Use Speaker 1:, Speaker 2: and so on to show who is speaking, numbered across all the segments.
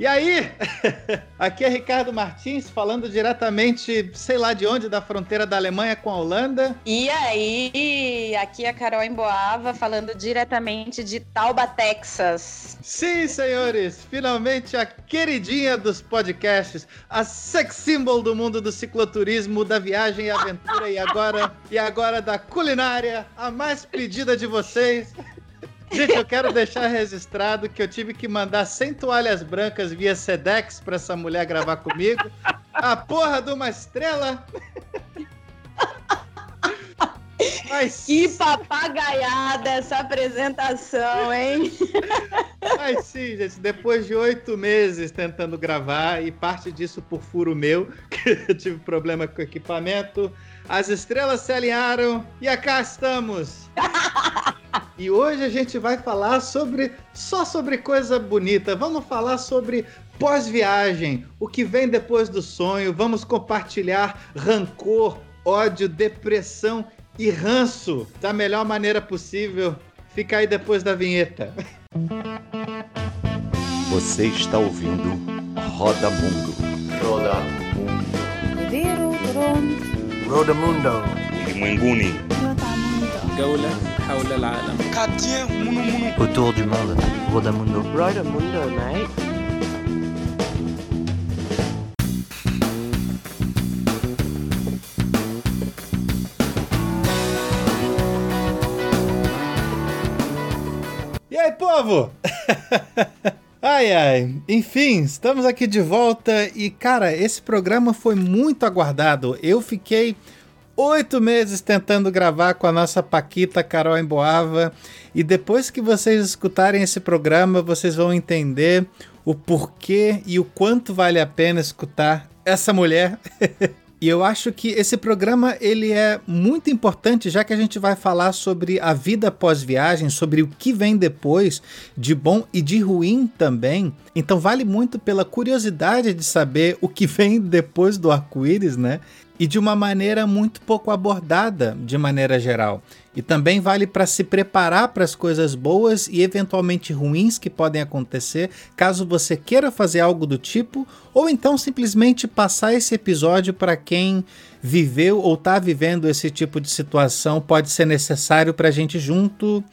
Speaker 1: E aí, aqui é Ricardo Martins falando diretamente, sei lá de onde, da fronteira da Alemanha com a Holanda.
Speaker 2: E aí, aqui é a Carol Emboava falando diretamente de Tauba, Texas.
Speaker 1: Sim, senhores, finalmente a queridinha dos podcasts, a sex symbol do mundo do cicloturismo, da viagem e aventura e agora e agora da culinária, a mais pedida de vocês. Gente, eu quero deixar registrado que eu tive que mandar 100 toalhas brancas via Sedex pra essa mulher gravar comigo. A porra de uma estrela!
Speaker 2: Mas... Que papagaiada essa apresentação, hein?
Speaker 1: Mas sim, gente, depois de oito meses tentando gravar, e parte disso por furo meu, que eu tive problema com o equipamento, as estrelas se alinharam e cá estamos! E hoje a gente vai falar sobre só sobre coisa bonita. Vamos falar sobre pós-viagem, o que vem depois do sonho. Vamos compartilhar rancor, ódio, depressão e ranço da melhor maneira possível. Fica aí depois da vinheta.
Speaker 3: Você está ouvindo Roda Mundo.
Speaker 4: Roda
Speaker 5: Mundo. Roda Mundo.
Speaker 6: Roda
Speaker 7: Mundo. Roda Mundo.
Speaker 8: Autour du monde. Rodamundo.
Speaker 9: Rodamundo, mate.
Speaker 1: E aí, povo? Ai, ai. Enfim, estamos aqui de volta e, cara, esse programa foi muito aguardado. Eu fiquei oito meses tentando gravar com a nossa Paquita Carol Emboava. E depois que vocês escutarem esse programa, vocês vão entender o porquê e o quanto vale a pena escutar essa mulher. E eu acho que esse programa ele é muito importante, já que a gente vai falar sobre a vida pós-viagem, sobre o que vem depois, de bom e de ruim também. Então vale muito pela curiosidade de saber o que vem depois do arco-íris, né? E de uma maneira muito pouco abordada de maneira geral. E também vale para se preparar para as coisas boas e eventualmente ruins que podem acontecer caso você queira fazer algo do tipo, ou então simplesmente passar esse episódio para quem viveu ou está vivendo esse tipo de situação. Pode ser necessário para a gente junto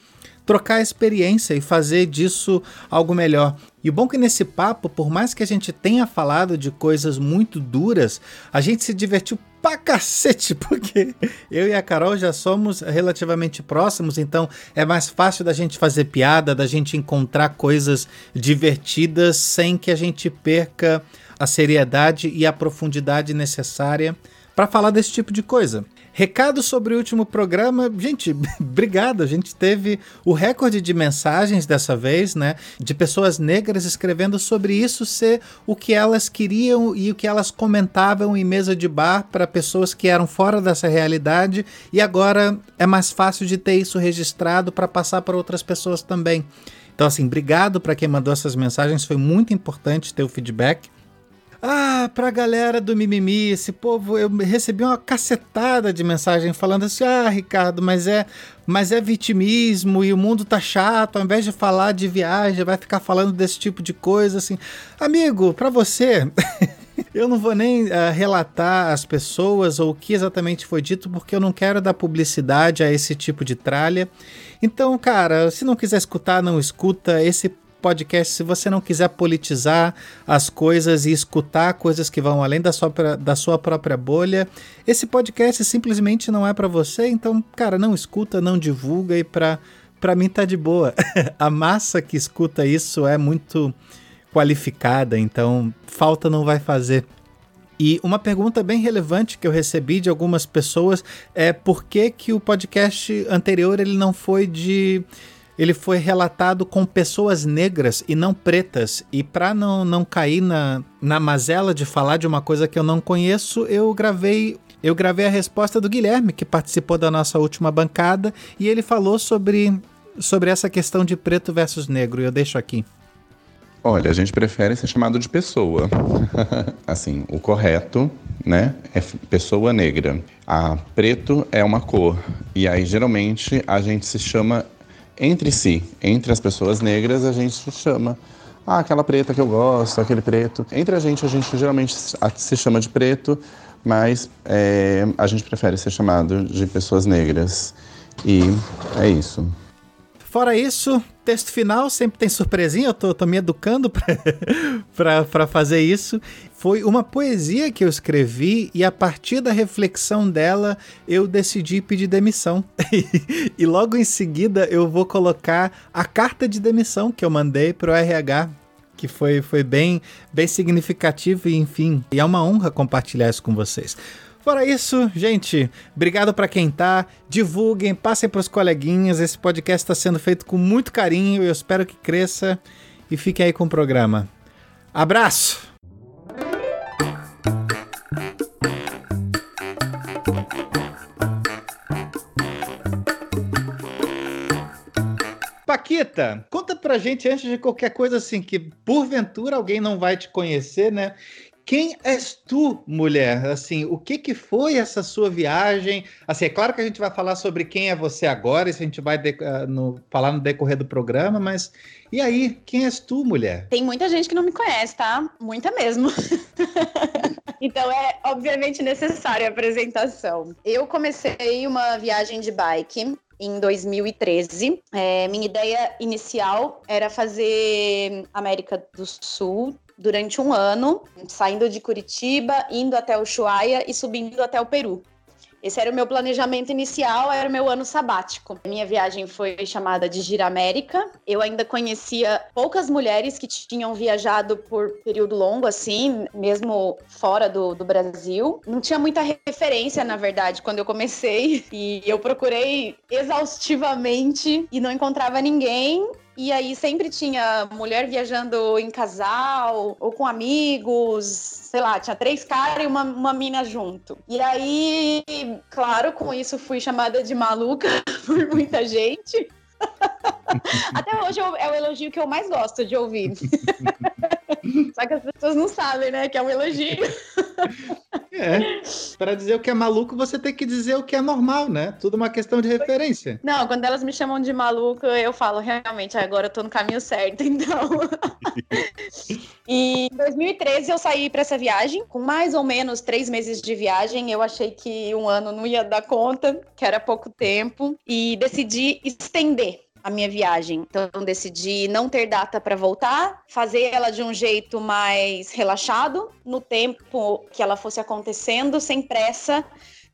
Speaker 1: trocar experiência e fazer disso algo melhor. E o bom é que nesse papo, por mais que a gente tenha falado de coisas muito duras, a gente se divertiu pra cacete, porque eu e a Carol já somos relativamente próximos, então é mais fácil da gente fazer piada, da gente encontrar coisas divertidas sem que a gente perca a seriedade e a profundidade necessária para falar desse tipo de coisa. Recado sobre o último programa. Gente, obrigado. A gente teve o recorde de mensagens dessa vez, né? De pessoas negras escrevendo sobre isso ser o que elas queriam e o que elas comentavam em mesa de bar para pessoas que eram fora dessa realidade. E agora é mais fácil de ter isso registrado para passar para outras pessoas também. Então, assim, obrigado para quem mandou essas mensagens. Foi muito importante ter o feedback. Ah, pra galera do mimimi, esse povo, eu recebi uma cacetada de mensagem falando assim: "Ah, Ricardo, mas é, mas é vitimismo e o mundo tá chato, ao invés de falar de viagem, vai ficar falando desse tipo de coisa assim". Amigo, para você, eu não vou nem uh, relatar as pessoas ou o que exatamente foi dito, porque eu não quero dar publicidade a esse tipo de tralha. Então, cara, se não quiser escutar, não escuta. Esse podcast, se você não quiser politizar as coisas e escutar coisas que vão além da sua, da sua própria bolha, esse podcast simplesmente não é para você. Então, cara, não escuta, não divulga e para para mim tá de boa. A massa que escuta isso é muito qualificada, então falta não vai fazer. E uma pergunta bem relevante que eu recebi de algumas pessoas é por que, que o podcast anterior ele não foi de ele foi relatado com pessoas negras e não pretas. E para não, não cair na, na mazela de falar de uma coisa que eu não conheço, eu gravei eu gravei a resposta do Guilherme, que participou da nossa última bancada, e ele falou sobre, sobre essa questão de preto versus negro. Eu deixo aqui.
Speaker 10: Olha, a gente prefere ser chamado de pessoa. assim, o correto, né, é pessoa negra. A preto é uma cor. E aí, geralmente, a gente se chama entre si, entre as pessoas negras, a gente chama ah, aquela preta que eu gosto, aquele preto. Entre a gente, a gente geralmente se chama de preto, mas é, a gente prefere ser chamado de pessoas negras. E é isso.
Speaker 1: Fora isso, texto final sempre tem surpresinha, eu tô, tô me educando para fazer isso. Foi uma poesia que eu escrevi e a partir da reflexão dela eu decidi pedir demissão. e logo em seguida eu vou colocar a carta de demissão que eu mandei pro RH que foi, foi bem, bem significativo e enfim, e é uma honra compartilhar isso com vocês. Fora isso, gente, obrigado para quem tá. Divulguem, passem para os coleguinhas. Esse podcast está sendo feito com muito carinho eu espero que cresça. E fiquem aí com o programa. Abraço! Paquita, conta pra gente antes de qualquer coisa assim que porventura alguém não vai te conhecer, né? Quem és tu, mulher? Assim, o que que foi essa sua viagem? Assim, é claro que a gente vai falar sobre quem é você agora, isso a gente vai uh, no, falar no decorrer do programa, mas e aí, quem és tu, mulher?
Speaker 2: Tem muita gente que não me conhece, tá? Muita mesmo. então é obviamente necessária a apresentação. Eu comecei uma viagem de bike em 2013. É, minha ideia inicial era fazer América do Sul durante um ano, saindo de Curitiba, indo até Ushuaia e subindo até o Peru. Esse era o meu planejamento inicial, era o meu ano sabático. Minha viagem foi chamada de Gira América. Eu ainda conhecia poucas mulheres que tinham viajado por período longo, assim, mesmo fora do, do Brasil. Não tinha muita referência, na verdade, quando eu comecei. E eu procurei exaustivamente e não encontrava ninguém. E aí sempre tinha mulher viajando em casal ou com amigos, sei lá, tinha três caras e uma, uma mina junto. E aí, claro, com isso fui chamada de maluca por muita gente. Até hoje é o elogio que eu mais gosto de ouvir. Só que as pessoas não sabem, né? Que é um elogio.
Speaker 1: É. Para dizer o que é maluco, você tem que dizer o que é normal, né? Tudo uma questão de referência.
Speaker 2: Não, quando elas me chamam de maluco, eu falo, realmente, agora eu tô no caminho certo, então. e em 2013 eu saí para essa viagem, com mais ou menos três meses de viagem. Eu achei que um ano não ia dar conta, que era pouco tempo, e decidi estender a minha viagem. Então decidi não ter data para voltar, fazer ela de um jeito mais relaxado, no tempo que ela fosse acontecendo, sem pressa,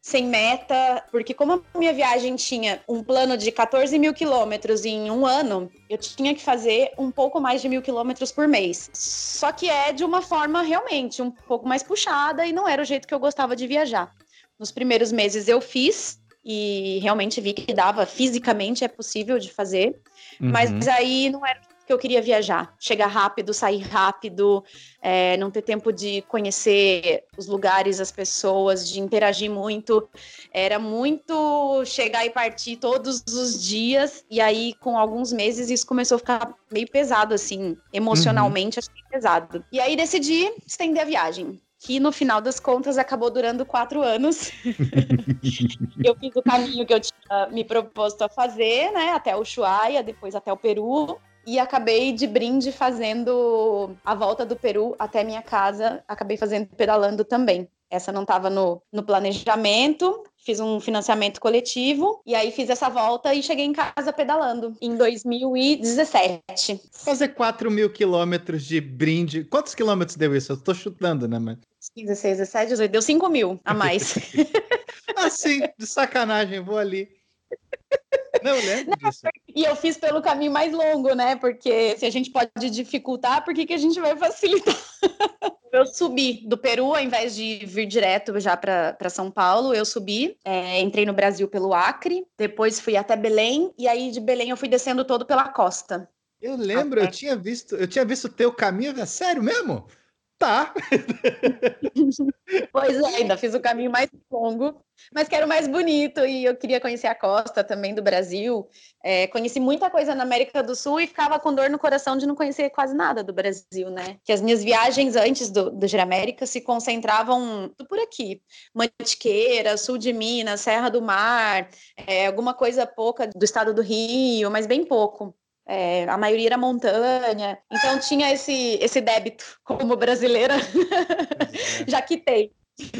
Speaker 2: sem meta, porque como a minha viagem tinha um plano de 14 mil quilômetros em um ano, eu tinha que fazer um pouco mais de mil quilômetros por mês. Só que é de uma forma realmente um pouco mais puxada e não era o jeito que eu gostava de viajar. Nos primeiros meses eu fiz, e realmente vi que dava, fisicamente é possível de fazer, uhum. mas aí não era que eu queria viajar, chegar rápido, sair rápido, é, não ter tempo de conhecer os lugares, as pessoas, de interagir muito. Era muito chegar e partir todos os dias, e aí, com alguns meses, isso começou a ficar meio pesado, assim, emocionalmente, uhum. achei pesado. E aí decidi estender a viagem que no final das contas acabou durando quatro anos. eu fiz o caminho que eu tinha me proposto a fazer, né? Até o Ushuaia, depois até o Peru. E acabei de brinde fazendo a volta do Peru até minha casa. Acabei fazendo pedalando também. Essa não estava no, no planejamento, fiz um financiamento coletivo e aí fiz essa volta e cheguei em casa pedalando em 2017.
Speaker 1: Fazer 4 mil quilômetros de brinde. Quantos quilômetros deu isso? Eu tô chutando, né,
Speaker 2: mas. 16, 17, 18, deu 5 mil a mais.
Speaker 1: assim, de sacanagem, vou ali. Não, lembro Não, disso.
Speaker 2: E eu fiz pelo caminho mais longo, né? Porque se a gente pode dificultar, por que, que a gente vai facilitar? eu subi do Peru, ao invés de vir direto já para São Paulo, eu subi, é, entrei no Brasil pelo Acre, depois fui até Belém, e aí de Belém eu fui descendo todo pela costa.
Speaker 1: Eu lembro, até... eu tinha visto, eu tinha visto o teu caminho, sério mesmo? Tá.
Speaker 2: pois é, ainda fiz o caminho mais longo, mas que era o mais bonito e eu queria conhecer a costa também do Brasil. É, conheci muita coisa na América do Sul e ficava com dor no coração de não conhecer quase nada do Brasil, né? Que as minhas viagens antes do, do Giramérica se concentravam por aqui. Mantiqueira, sul de Minas, Serra do Mar, é, alguma coisa pouca do estado do Rio, mas bem pouco. É, a maioria era montanha, então tinha esse, esse débito como brasileira. É. Já quitei.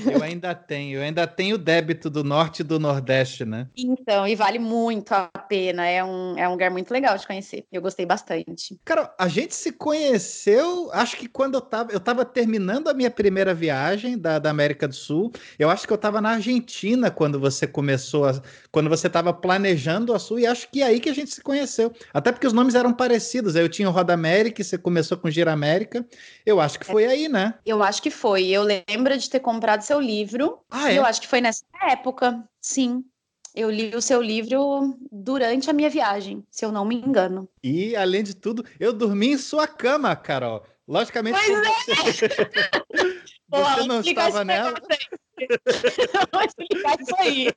Speaker 1: Eu ainda tenho, eu ainda tenho débito do norte e do nordeste, né?
Speaker 2: Então, e vale muito a pena. É um, é um lugar muito legal de conhecer. Eu gostei bastante.
Speaker 1: Cara, a gente se conheceu, acho que quando eu tava, eu tava terminando a minha primeira viagem da, da América do Sul. Eu acho que eu tava na Argentina quando você começou, a, quando você tava planejando a Sul, e acho que é aí que a gente se conheceu. Até porque os nomes eram parecidos. Eu tinha o Roda América e você começou com Gira América. Eu acho que foi aí, né?
Speaker 2: Eu acho que foi. Eu lembro de ter comprado comprado seu livro. Ah, é? Eu acho que foi nessa época, sim. Eu li o seu livro durante a minha viagem, se eu não me engano.
Speaker 1: E, além de tudo, eu dormi em sua cama, Carol. Logicamente,
Speaker 2: pois é.
Speaker 1: você, você não estava nela.
Speaker 2: Vou explicar isso aí.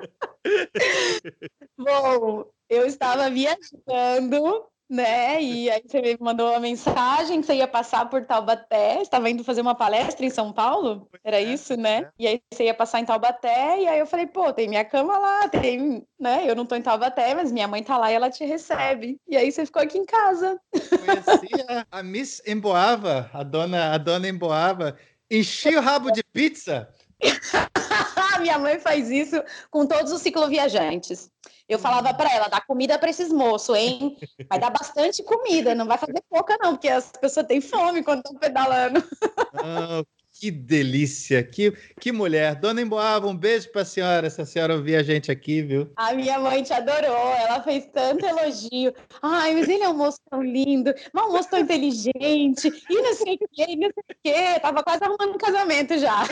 Speaker 2: Bom, eu estava viajando né? E aí você me mandou uma mensagem que você ia passar por Taubaté, estava indo fazer uma palestra em São Paulo, era é, isso, né? É. E aí você ia passar em Taubaté, e aí eu falei, pô, tem minha cama lá, tem, né? Eu não tô em Taubaté, mas minha mãe tá lá e ela te recebe. E aí você ficou aqui em casa.
Speaker 1: Conheci a, a Miss Emboava, a dona, a dona Emboava, enchi o rabo de pizza.
Speaker 2: minha mãe faz isso com todos os cicloviajantes. Eu falava para ela, dá comida para esses moços, hein? Vai dar bastante comida, não vai fazer pouca não, porque as pessoas têm fome quando estão pedalando.
Speaker 1: Que delícia, que, que mulher. Dona Emboava, um beijo para a senhora, se a senhora ouvir a gente aqui, viu?
Speaker 2: A minha mãe te adorou, ela fez tanto elogio. Ai, mas ele é um moço tão lindo, um moço tão inteligente, e não sei o que, e não sei o que. Tava quase arrumando um casamento já.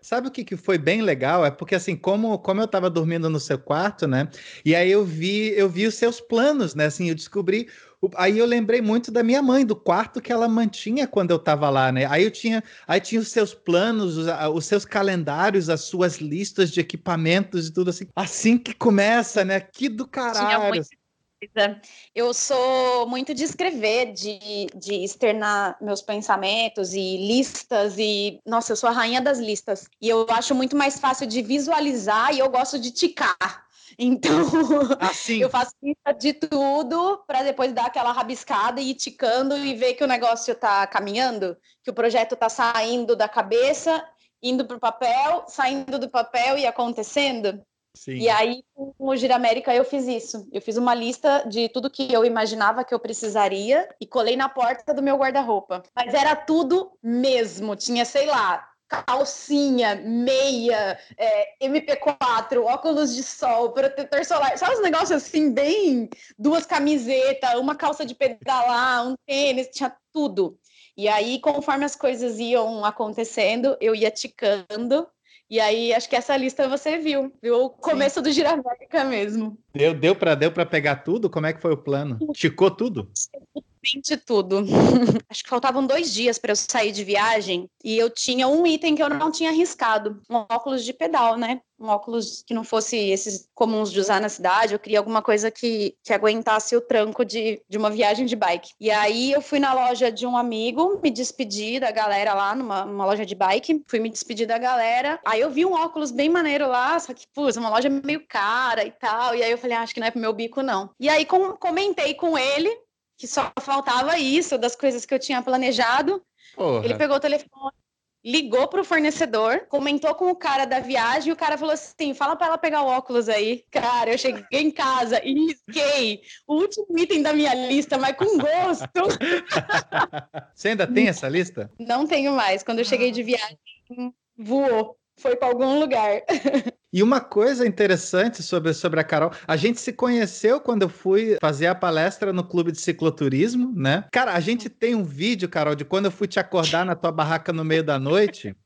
Speaker 1: Sabe o que, que foi bem legal? É porque assim, como, como eu estava dormindo no seu quarto, né? E aí eu vi, eu vi os seus planos, né? Assim, eu descobri. Aí eu lembrei muito da minha mãe, do quarto que ela mantinha quando eu estava lá, né? Aí eu tinha, aí tinha os seus planos, os, os, seus calendários, as suas listas de equipamentos e tudo assim. Assim que começa, né? Que do caralho.
Speaker 2: Eu sou muito de escrever, de, de externar meus pensamentos e listas e nossa, eu sou a rainha das listas. E eu acho muito mais fácil de visualizar e eu gosto de ticar. Então, assim. eu faço lista de tudo para depois dar aquela rabiscada e ir ticando e ver que o negócio está caminhando, que o projeto está saindo da cabeça, indo para o papel, saindo do papel e acontecendo. Sim. E aí, com o Gira América, eu fiz isso. Eu fiz uma lista de tudo que eu imaginava que eu precisaria e colei na porta do meu guarda-roupa. Mas era tudo mesmo. Tinha, sei lá, calcinha, meia, é, MP4, óculos de sol, protetor solar, só os negócios assim, bem. Duas camisetas, uma calça de pedalar, um tênis, tinha tudo. E aí, conforme as coisas iam acontecendo, eu ia ticando e aí, acho que essa lista você viu, viu o começo Sim. do Giramérica mesmo.
Speaker 1: Deu, deu para deu pegar tudo? Como é que foi o plano? Ticou tudo?
Speaker 2: de tudo. Acho que faltavam dois dias para eu sair de viagem e eu tinha um item que eu não tinha arriscado, um óculos de pedal, né? Um óculos que não fosse esses comuns de usar na cidade, eu queria alguma coisa que, que aguentasse o tranco de, de uma viagem de bike. E aí eu fui na loja de um amigo, me despedi da galera lá, numa, numa loja de bike, fui me despedir da galera. Aí eu vi um óculos bem maneiro lá, só que, pô, uma loja meio cara e tal. E aí eu falei, ah, acho que não é pro meu bico, não. E aí com, comentei com ele, que só faltava isso das coisas que eu tinha planejado. Porra. Ele pegou o telefone, ligou para o fornecedor, comentou com o cara da viagem e o cara falou assim: fala para ela pegar o óculos aí. Cara, eu cheguei em casa e risquei o último item da minha lista, mas com gosto.
Speaker 1: Você ainda tem essa lista?
Speaker 2: Não tenho mais. Quando eu cheguei de viagem, voou foi para algum lugar.
Speaker 1: E uma coisa interessante sobre, sobre a Carol, a gente se conheceu quando eu fui fazer a palestra no clube de cicloturismo, né? Cara, a gente tem um vídeo, Carol, de quando eu fui te acordar na tua barraca no meio da noite.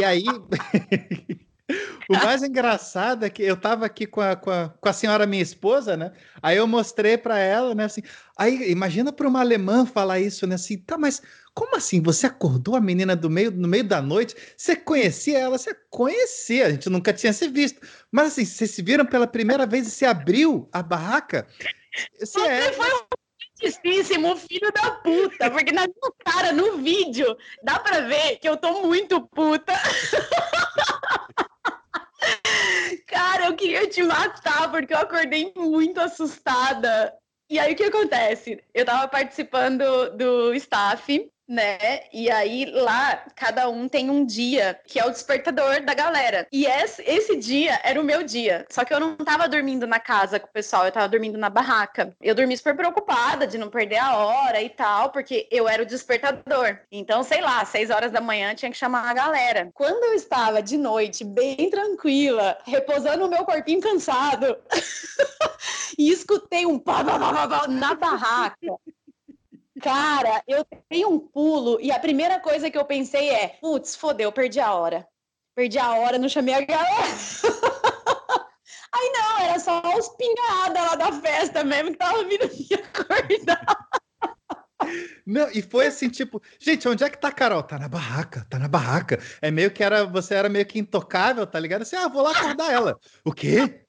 Speaker 1: E aí. O mais engraçado é que eu tava aqui com a, com a, com a senhora minha esposa, né? Aí eu mostrei para ela, né? Assim, aí imagina para uma alemã falar isso, né? Assim, tá, mas como assim? Você acordou a menina do meio, no meio da noite? Você conhecia ela? Você conhecia, a gente nunca tinha se visto. Mas assim, vocês se viram pela primeira vez e se abriu a barraca?
Speaker 2: Você é... foi um justíssimo filho da puta, porque na cara, no vídeo, dá pra ver que eu tô muito puta. Cara, eu queria te matar, porque eu acordei muito assustada. E aí o que acontece? Eu tava participando do staff né? E aí lá cada um tem um dia que é o despertador da galera. E esse, esse dia era o meu dia. Só que eu não tava dormindo na casa com o pessoal, eu tava dormindo na barraca. Eu dormi super preocupada de não perder a hora e tal, porque eu era o despertador. Então, sei lá, seis horas da manhã tinha que chamar a galera. Quando eu estava de noite, bem tranquila, repousando o meu corpinho cansado, e escutei um pá, pá, pá, pá, na barraca. Cara, eu tenho um pulo e a primeira coisa que eu pensei é: putz, fodeu, perdi a hora. Perdi a hora, não chamei a galera. Aí não, era só os pingadas lá da festa mesmo que tava vindo me acordar.
Speaker 1: Não, e foi assim, tipo, gente, onde é que tá a Carol? Tá na barraca, tá na barraca. É meio que era, você era meio que intocável, tá ligado? Assim, ah, vou lá acordar ela. O quê?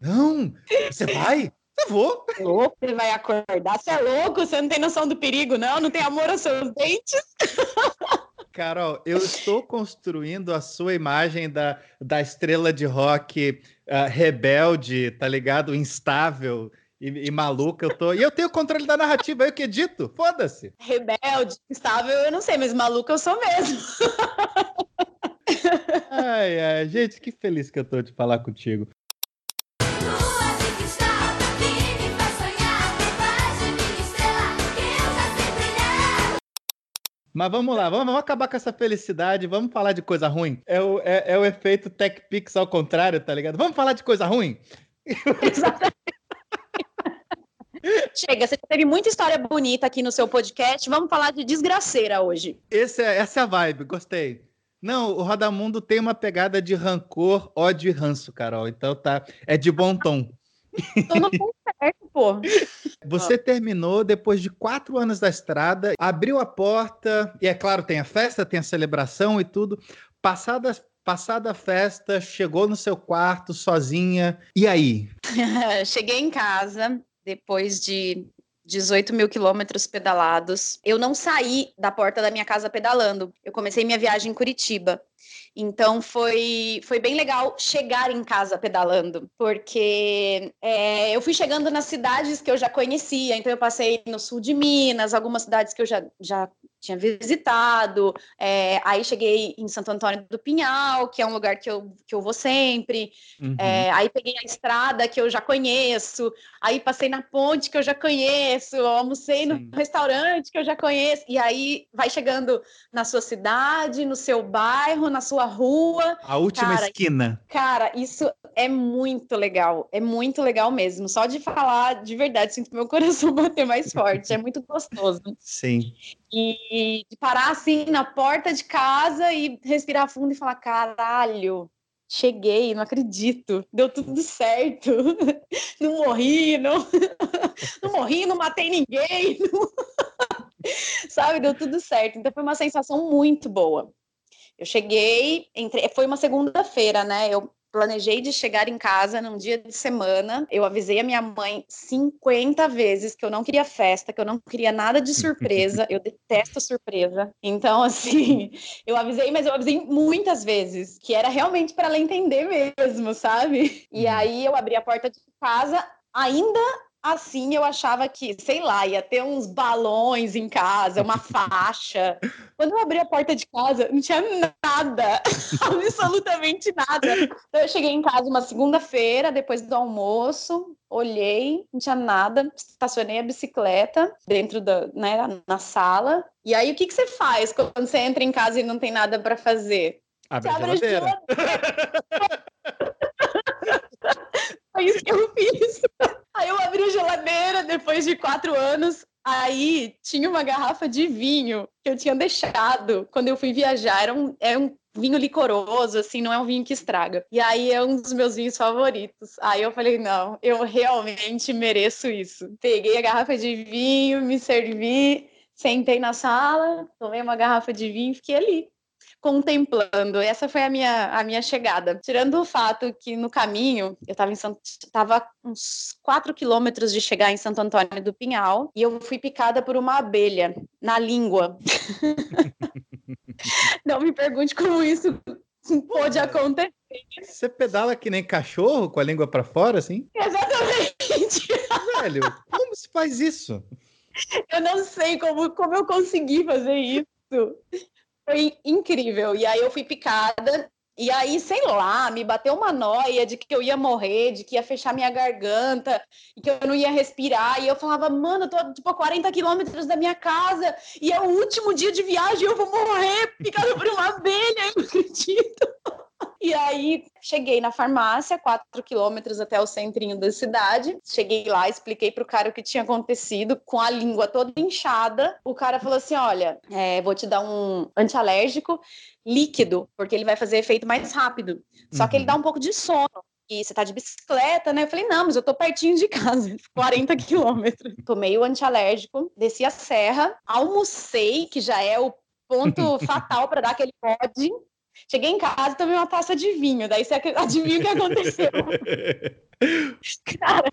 Speaker 1: Não, você vai? Eu vou.
Speaker 2: Louco, você vai acordar. Você é louco, você não tem noção do perigo, não? Não tem amor aos seus dentes?
Speaker 1: Carol, eu estou construindo a sua imagem da, da estrela de rock uh, rebelde, tá ligado? Instável e, e, maluca. Eu tô... E eu tenho o controle da narrativa, eu que edito. Foda-se.
Speaker 2: Rebelde, instável, eu não sei, mas maluca eu sou mesmo.
Speaker 1: ai, ai, gente, que feliz que eu tô de falar contigo. Mas vamos lá, vamos, vamos, acabar com essa felicidade, vamos falar de coisa ruim. É o, é, é o efeito Tech Pix ao contrário, tá ligado? Vamos falar de coisa ruim?
Speaker 2: Exatamente. Chega, você teve muita história bonita aqui no seu podcast, vamos falar de desgraceira hoje.
Speaker 1: Esse é, essa é a vibe, gostei. Não, o Rodamundo tem uma pegada de rancor, ódio e ranço, Carol. Então tá, é de bom tom.
Speaker 2: Tô no certo, pô.
Speaker 1: Você terminou depois de quatro anos da estrada, abriu a porta, e é claro, tem a festa, tem a celebração e tudo. Passada, passada a festa, chegou no seu quarto sozinha, e aí?
Speaker 2: Cheguei em casa depois de 18 mil quilômetros pedalados. Eu não saí da porta da minha casa pedalando. Eu comecei minha viagem em Curitiba. Então foi, foi bem legal chegar em casa pedalando, porque é, eu fui chegando nas cidades que eu já conhecia. Então eu passei no sul de Minas, algumas cidades que eu já, já tinha visitado. É, aí cheguei em Santo Antônio do Pinhal, que é um lugar que eu, que eu vou sempre. Uhum. É, aí peguei a estrada que eu já conheço. Aí passei na ponte que eu já conheço. Almocei Sim. no restaurante que eu já conheço. E aí vai chegando na sua cidade, no seu bairro, na sua rua.
Speaker 1: A última cara, esquina.
Speaker 2: Cara, isso é muito legal. É muito legal mesmo. Só de falar de verdade, sinto meu coração bater mais forte. É muito gostoso.
Speaker 1: Sim.
Speaker 2: E de parar assim na porta de casa e respirar fundo e falar: caralho, cheguei, não acredito, deu tudo certo, não morri, não, não morri, não matei ninguém, não... sabe, deu tudo certo. Então foi uma sensação muito boa. Eu cheguei, entre... foi uma segunda-feira, né? Eu planejei de chegar em casa num dia de semana. Eu avisei a minha mãe 50 vezes que eu não queria festa, que eu não queria nada de surpresa. eu detesto surpresa. Então, assim, eu avisei, mas eu avisei muitas vezes, que era realmente para ela entender mesmo, sabe? E uhum. aí eu abri a porta de casa ainda assim eu achava que, sei lá, ia ter uns balões em casa, uma faixa. Quando eu abri a porta de casa, não tinha nada, absolutamente nada. Então eu cheguei em casa uma segunda-feira, depois do almoço, olhei, não tinha nada, estacionei a bicicleta dentro da, né, na sala. E aí o que, que você faz quando você entra em casa e não tem nada para fazer?
Speaker 1: Abre você a geladeira.
Speaker 2: Foi isso que eu fiz. Aí eu abri a geladeira depois de quatro anos. Aí tinha uma garrafa de vinho que eu tinha deixado quando eu fui viajar. Era um, era um vinho licoroso, assim, não é um vinho que estraga. E aí é um dos meus vinhos favoritos. Aí eu falei, não, eu realmente mereço isso. Peguei a garrafa de vinho, me servi, sentei na sala, tomei uma garrafa de vinho e fiquei ali, contemplando. Essa foi a minha, a minha chegada. Tirando o fato que no caminho, eu estava em tava uns 4 quilômetros de chegar em Santo Antônio do Pinhal e eu fui picada por uma abelha na língua. Não me pergunte como isso pôde acontecer.
Speaker 1: Você pedala que nem cachorro, com a língua pra fora, assim?
Speaker 2: Exatamente.
Speaker 1: Velho, como se faz isso?
Speaker 2: Eu não sei como, como eu consegui fazer isso. Foi incrível. E aí eu fui picada. E aí, sei lá, me bateu uma noia de que eu ia morrer, de que ia fechar minha garganta, e que eu não ia respirar. E eu falava, mano, eu tô tipo a 40 quilômetros da minha casa, e é o último dia de viagem, eu vou morrer picada por uma abelha, eu não acredito. E aí cheguei na farmácia, quatro quilômetros até o centrinho da cidade. Cheguei lá, expliquei pro cara o que tinha acontecido, com a língua toda inchada. O cara falou assim: olha, é, vou te dar um antialérgico líquido, porque ele vai fazer efeito mais rápido. Só que ele dá um pouco de sono. E você tá de bicicleta, né? Eu falei, não, mas eu tô pertinho de casa, 40 quilômetros. Tomei o antialérgico, desci a serra, almocei, que já é o ponto fatal para dar aquele bode. Cheguei em casa e tomei uma taça de vinho. Daí você adivinha o que aconteceu? Cara,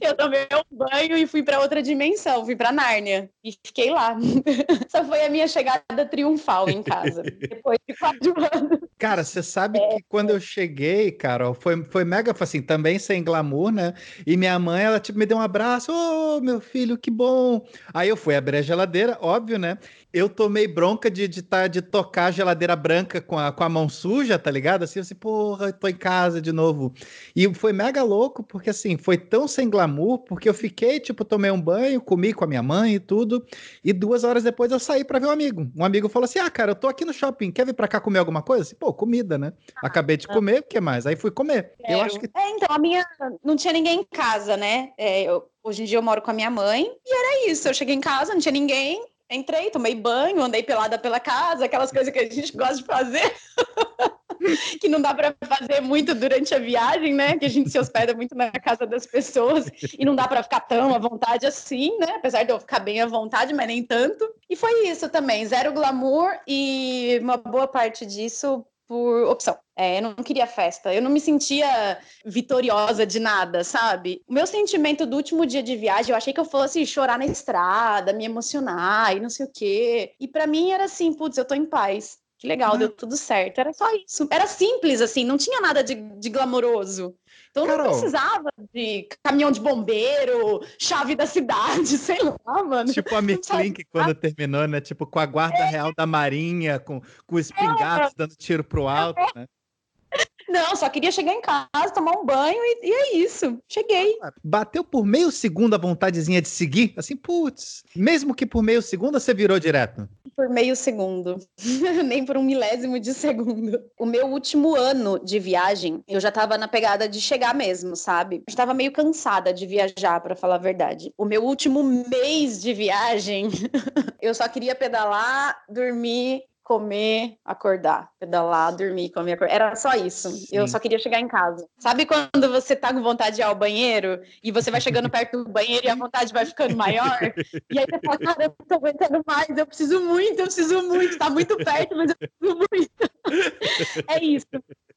Speaker 2: eu tomei um banho e fui para outra dimensão, fui para Nárnia e fiquei lá. Essa foi a minha chegada triunfal em casa, depois de quatro anos.
Speaker 1: Cara, você sabe é. que quando eu cheguei, Carol, foi, foi mega assim, também sem glamour, né? E minha mãe, ela tipo, me deu um abraço, ô oh, meu filho, que bom. Aí eu fui abrir a geladeira, óbvio, né? Eu tomei bronca de, de, tá, de tocar a geladeira branca com a, com a mão suja, tá ligado? Assim, assim, porra, tô em casa de novo. E foi mega louco porque assim, foi tão sem glamour, porque eu fiquei, tipo, tomei um banho, comi com a minha mãe e tudo, e duas horas depois eu saí para ver um amigo. Um amigo falou assim: Ah, cara, eu tô aqui no shopping, quer vir pra cá comer alguma coisa? Assim, Pô, comida, né? Ah, Acabei de comer, o que mais? Aí fui comer.
Speaker 2: Quero. Eu acho que. É, então, a minha. Não tinha ninguém em casa, né? É, eu... Hoje em dia eu moro com a minha mãe, e era isso. Eu cheguei em casa, não tinha ninguém, entrei, tomei banho, andei pelada pela casa, aquelas coisas que a gente gosta de fazer. que não dá para fazer muito durante a viagem, né? Que a gente se hospeda muito na casa das pessoas e não dá para ficar tão à vontade assim, né? Apesar de eu ficar bem à vontade, mas nem tanto. E foi isso também, zero glamour e uma boa parte disso por opção. É, eu não queria festa, eu não me sentia vitoriosa de nada, sabe? O meu sentimento do último dia de viagem, eu achei que eu fosse chorar na estrada, me emocionar e não sei o quê. E para mim era assim, putz, eu tô em paz. Que legal, deu tudo certo. Era só isso. Era simples, assim, não tinha nada de, de glamouroso. Então Carol. não precisava de caminhão de bombeiro, chave da cidade, sei lá, mano.
Speaker 1: Tipo a Mirklink quando terminou, né? Tipo, com a guarda real da marinha, com, com espingardos é. dando tiro pro alto, né?
Speaker 2: Não, só queria chegar em casa, tomar um banho e, e, é isso. Cheguei.
Speaker 1: Bateu por meio segundo a vontadezinha de seguir? Assim, putz. Mesmo que por meio segundo você virou direto?
Speaker 2: Por meio segundo. Nem por um milésimo de segundo. O meu último ano de viagem, eu já tava na pegada de chegar mesmo, sabe? Eu tava meio cansada de viajar, para falar a verdade. O meu último mês de viagem, eu só queria pedalar, dormir comer, acordar, pedalar, dormir, comer, acordar. Era só isso. Sim. Eu só queria chegar em casa. Sabe quando você tá com vontade de ir ao banheiro e você vai chegando perto do banheiro e a vontade vai ficando maior? E aí você fala, cara, eu não tô aguentando mais, eu preciso muito, eu preciso muito, tá muito perto, mas eu preciso muito. é isso.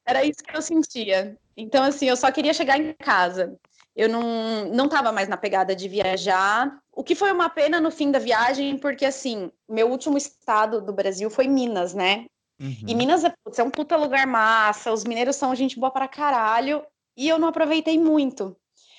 Speaker 2: Era isso que eu sentia. Então, assim, eu só queria chegar em casa eu não, não tava mais na pegada de viajar, o que foi uma pena no fim da viagem, porque assim, meu último estado do Brasil foi Minas, né? Uhum. E Minas é, é um puta lugar massa, os mineiros são gente boa para caralho, e eu não aproveitei muito.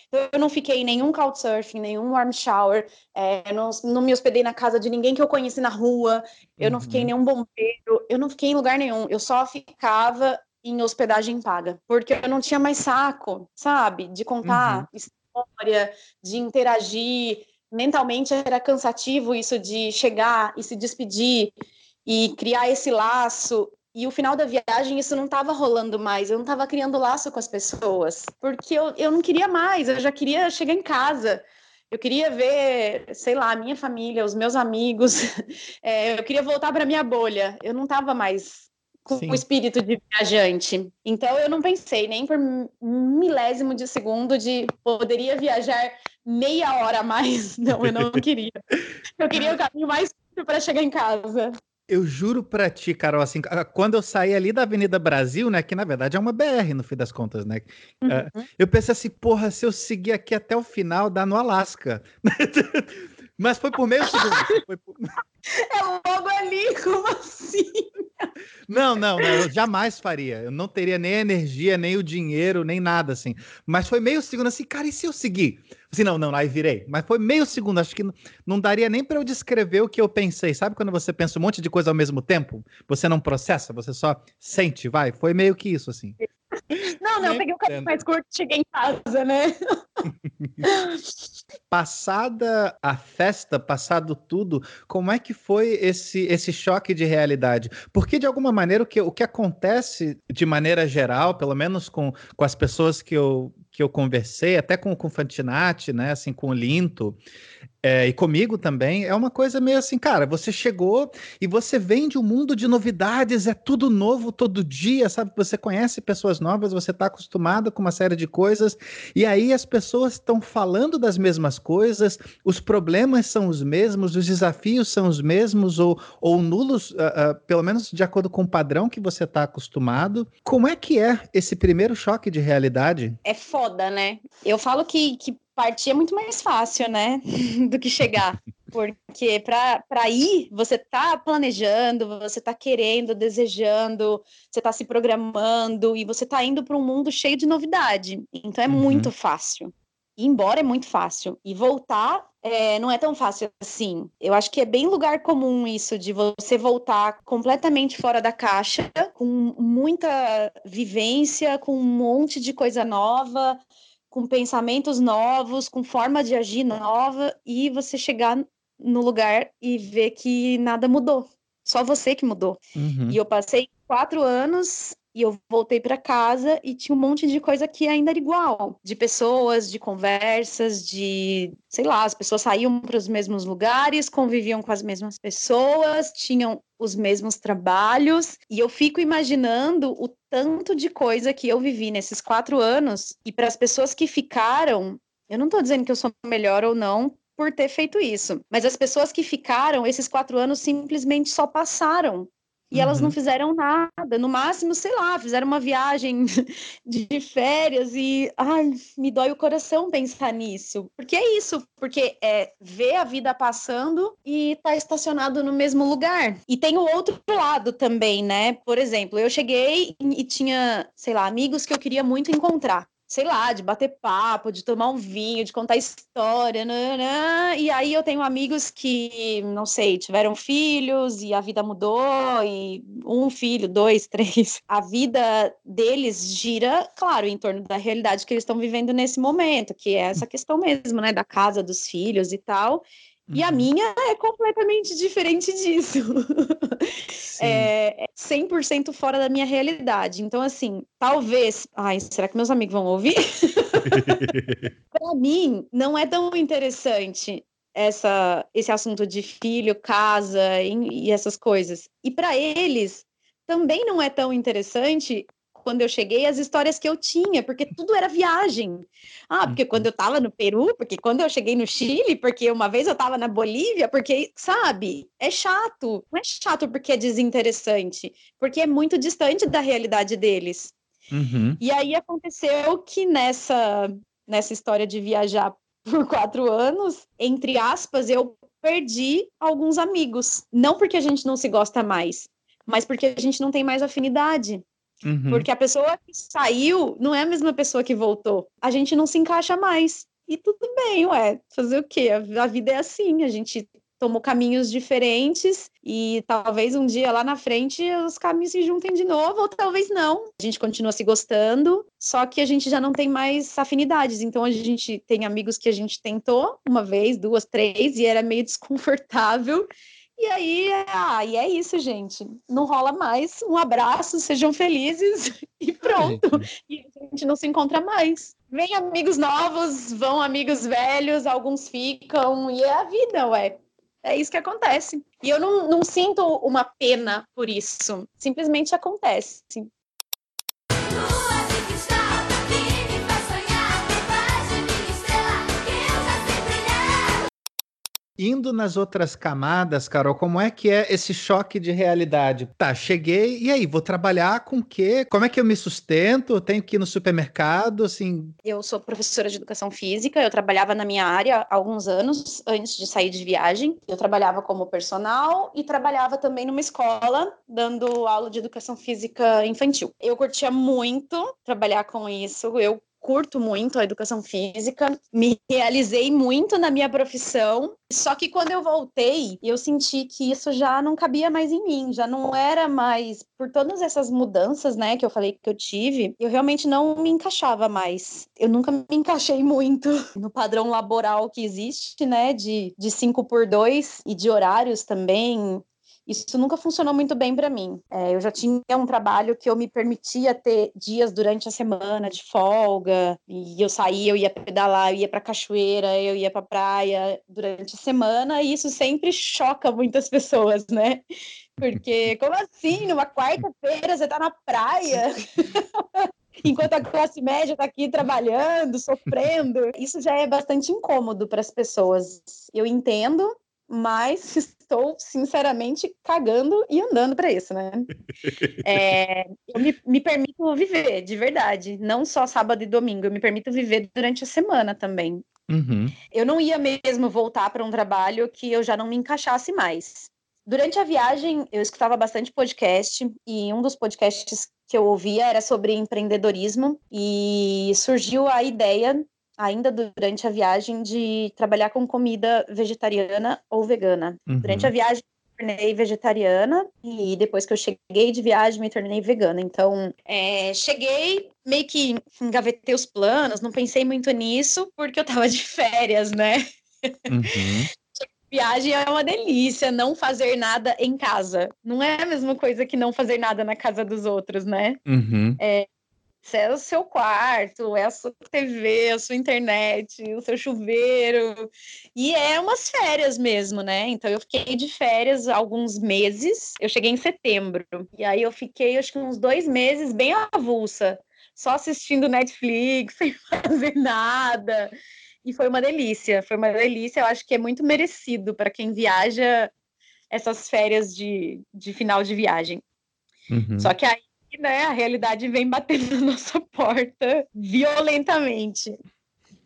Speaker 2: Então, eu não fiquei em nenhum couchsurfing, nenhum warm shower, é, não, não, me hospedei na casa de ninguém que eu conheci na rua, eu uhum. não fiquei em uhum. nenhum bombeiro, eu não fiquei em lugar nenhum, eu só ficava em hospedagem paga, porque eu não tinha mais saco, sabe? De contar uhum. história, de interagir. Mentalmente era cansativo isso de chegar e se despedir e criar esse laço. E o final da viagem, isso não estava rolando mais, eu não estava criando laço com as pessoas, porque eu, eu não queria mais, eu já queria chegar em casa. Eu queria ver, sei lá, a minha família, os meus amigos. É, eu queria voltar para minha bolha. Eu não estava mais com Sim. o espírito de viajante. Então eu não pensei nem por um milésimo de segundo de poderia viajar meia hora a mais. Não, eu não queria. Eu queria o caminho mais curto para chegar em casa.
Speaker 1: Eu juro pra ti, Carol, assim, quando eu saí ali da Avenida Brasil, né, que na verdade é uma BR no fim das contas, né, uhum. eu pensei assim, porra, se eu seguir aqui até o final, dá no Alasca. Mas foi por meio segundo. Por...
Speaker 2: É logo ali, como assim?
Speaker 1: Não, não, não, eu jamais faria. Eu não teria nem a energia, nem o dinheiro, nem nada, assim. Mas foi meio segundo assim, cara, e se eu seguir? Assim, não, não, aí virei. Mas foi meio segundo, acho que não, não daria nem para eu descrever o que eu pensei. Sabe quando você pensa um monte de coisa ao mesmo tempo? Você não processa, você só sente, vai. Foi meio que isso, assim.
Speaker 2: Não, não, eu peguei o caminho mais curto e cheguei em casa, né?
Speaker 1: Passada a festa, passado tudo, como é que foi esse, esse choque de realidade? Porque, de alguma maneira, o que, o que acontece de maneira geral, pelo menos com, com as pessoas que eu, que eu conversei, até com, com o Fantinati, né, assim, com o Linto, é, e comigo também, é uma coisa meio assim, cara, você chegou e você vende um mundo de novidades, é tudo novo todo dia, sabe? Você conhece pessoas novas, você está acostumado com uma série de coisas, e aí as pessoas estão falando das mesmas coisas, os problemas são os mesmos, os desafios são os mesmos, ou, ou nulos, uh, uh, pelo menos de acordo com o padrão que você está acostumado. Como é que é esse primeiro choque de realidade?
Speaker 2: É foda, né? Eu falo que, que partir é muito mais fácil, né? Do que chegar. Porque para ir, você tá planejando, você tá querendo, desejando, você tá se programando e você tá indo para um mundo cheio de novidade. Então é uhum. muito fácil. Ir embora é muito fácil. E voltar é, não é tão fácil assim. Eu acho que é bem lugar comum isso de você voltar completamente fora da caixa, com muita vivência, com um monte de coisa nova, com pensamentos novos, com forma de agir nova, e você chegar no lugar e ver que nada mudou. Só você que mudou. Uhum. E eu passei quatro anos e eu voltei para casa e tinha um monte de coisa que ainda era igual, de pessoas, de conversas, de, sei lá, as pessoas saíam para os mesmos lugares, conviviam com as mesmas pessoas, tinham os mesmos trabalhos, e eu fico imaginando o tanto de coisa que eu vivi nesses quatro anos, e para as pessoas que ficaram, eu não estou dizendo que eu sou melhor ou não, por ter feito isso. Mas as pessoas que ficaram, esses quatro anos simplesmente só passaram. E uhum. elas não uhum. fizeram nada, no máximo, sei lá, fizeram uma viagem de férias e ai, me dói o coração pensar nisso. Porque é isso, porque é ver a vida passando e tá estacionado no mesmo lugar. E tem o outro lado também, né? Por exemplo, eu cheguei e tinha, sei lá, amigos que eu queria muito encontrar sei lá, de bater papo, de tomar um vinho, de contar história, né? e aí eu tenho amigos que, não sei, tiveram filhos e a vida mudou, e um filho, dois, três, a vida deles gira, claro, em torno da realidade que eles estão vivendo nesse momento, que é essa questão mesmo, né, da casa dos filhos e tal, e a uhum. minha é completamente diferente disso. é 100% fora da minha realidade. Então, assim, talvez. Ai, será que meus amigos vão ouvir? Para mim, não é tão interessante essa, esse assunto de filho, casa e, e essas coisas. E para eles, também não é tão interessante quando eu cheguei, as histórias que eu tinha, porque tudo era viagem. Ah, porque quando eu estava no Peru, porque quando eu cheguei no Chile, porque uma vez eu estava na Bolívia, porque, sabe, é chato. Não é chato porque é desinteressante, porque é muito distante da realidade deles. Uhum. E aí aconteceu que nessa, nessa história de viajar por quatro anos, entre aspas, eu perdi alguns amigos. Não porque a gente não se gosta mais, mas porque a gente não tem mais afinidade. Uhum. Porque a pessoa que saiu não é a mesma pessoa que voltou. A gente não se encaixa mais. E tudo bem, ué, fazer o quê? A vida é assim, a gente tomou caminhos diferentes e talvez um dia lá na frente os caminhos se juntem de novo, ou talvez não. A gente continua se gostando, só que a gente já não tem mais afinidades. Então a gente tem amigos que a gente tentou uma vez, duas, três, e era meio desconfortável. E aí, ah, e é isso, gente. Não rola mais. Um abraço, sejam felizes e pronto. E a gente não se encontra mais. Vem amigos novos, vão amigos velhos, alguns ficam, e é a vida, ué. É isso que acontece. E eu não, não sinto uma pena por isso. Simplesmente acontece.
Speaker 1: Indo nas outras camadas, Carol, como é que é esse choque de realidade? Tá, cheguei, e aí, vou trabalhar com o quê? Como é que eu me sustento? Tenho que ir no supermercado, assim?
Speaker 2: Eu sou professora de educação física, eu trabalhava na minha área há alguns anos antes de sair de viagem. Eu trabalhava como personal e trabalhava também numa escola dando aula de educação física infantil. Eu curtia muito trabalhar com isso. Eu curto muito a educação física, me realizei muito na minha profissão. Só que quando eu voltei, eu senti que isso já não cabia mais em mim, já não era mais por todas essas mudanças, né, que eu falei que eu tive, eu realmente não me encaixava mais. Eu nunca me encaixei muito no padrão laboral que existe, né, de, de cinco por dois e de horários também. Isso nunca funcionou muito bem para mim. É, eu já tinha um trabalho que eu me permitia ter dias durante a semana de folga, e eu saía, eu ia pedalar, eu ia para cachoeira, eu ia para praia durante a semana, e isso sempre choca muitas pessoas, né? Porque, como assim? Numa quarta-feira você tá na praia? enquanto a classe média está aqui trabalhando, sofrendo. Isso já é bastante incômodo para as pessoas. Eu entendo, mas estou sinceramente cagando e andando para isso, né? É, eu me, me, permito viver, de verdade, não só sábado e domingo, eu me permito viver durante a semana também. Uhum. Eu não ia mesmo voltar para um trabalho que eu já não me encaixasse mais. Durante a viagem, eu escutava bastante podcast e um dos podcasts que eu ouvia era sobre empreendedorismo e surgiu a ideia ainda durante a viagem, de trabalhar com comida vegetariana ou vegana. Uhum. Durante a viagem, me tornei vegetariana e depois que eu cheguei de viagem, me tornei vegana. Então, é, cheguei, meio que engavetei os planos, não pensei muito nisso, porque eu tava de férias, né? Uhum. Viagem é uma delícia, não fazer nada em casa. Não é a mesma coisa que não fazer nada na casa dos outros, né? Uhum. É, é o seu quarto, é a sua TV, a sua internet, o seu chuveiro. E é umas férias mesmo, né? Então eu fiquei de férias alguns meses. Eu cheguei em setembro. E aí eu fiquei, acho que uns dois meses bem avulsa, só assistindo Netflix, sem fazer nada. E foi uma delícia, foi uma delícia. Eu acho que é muito merecido para quem viaja essas férias de, de final de viagem. Uhum. Só que aí né, a realidade vem batendo na nossa porta violentamente.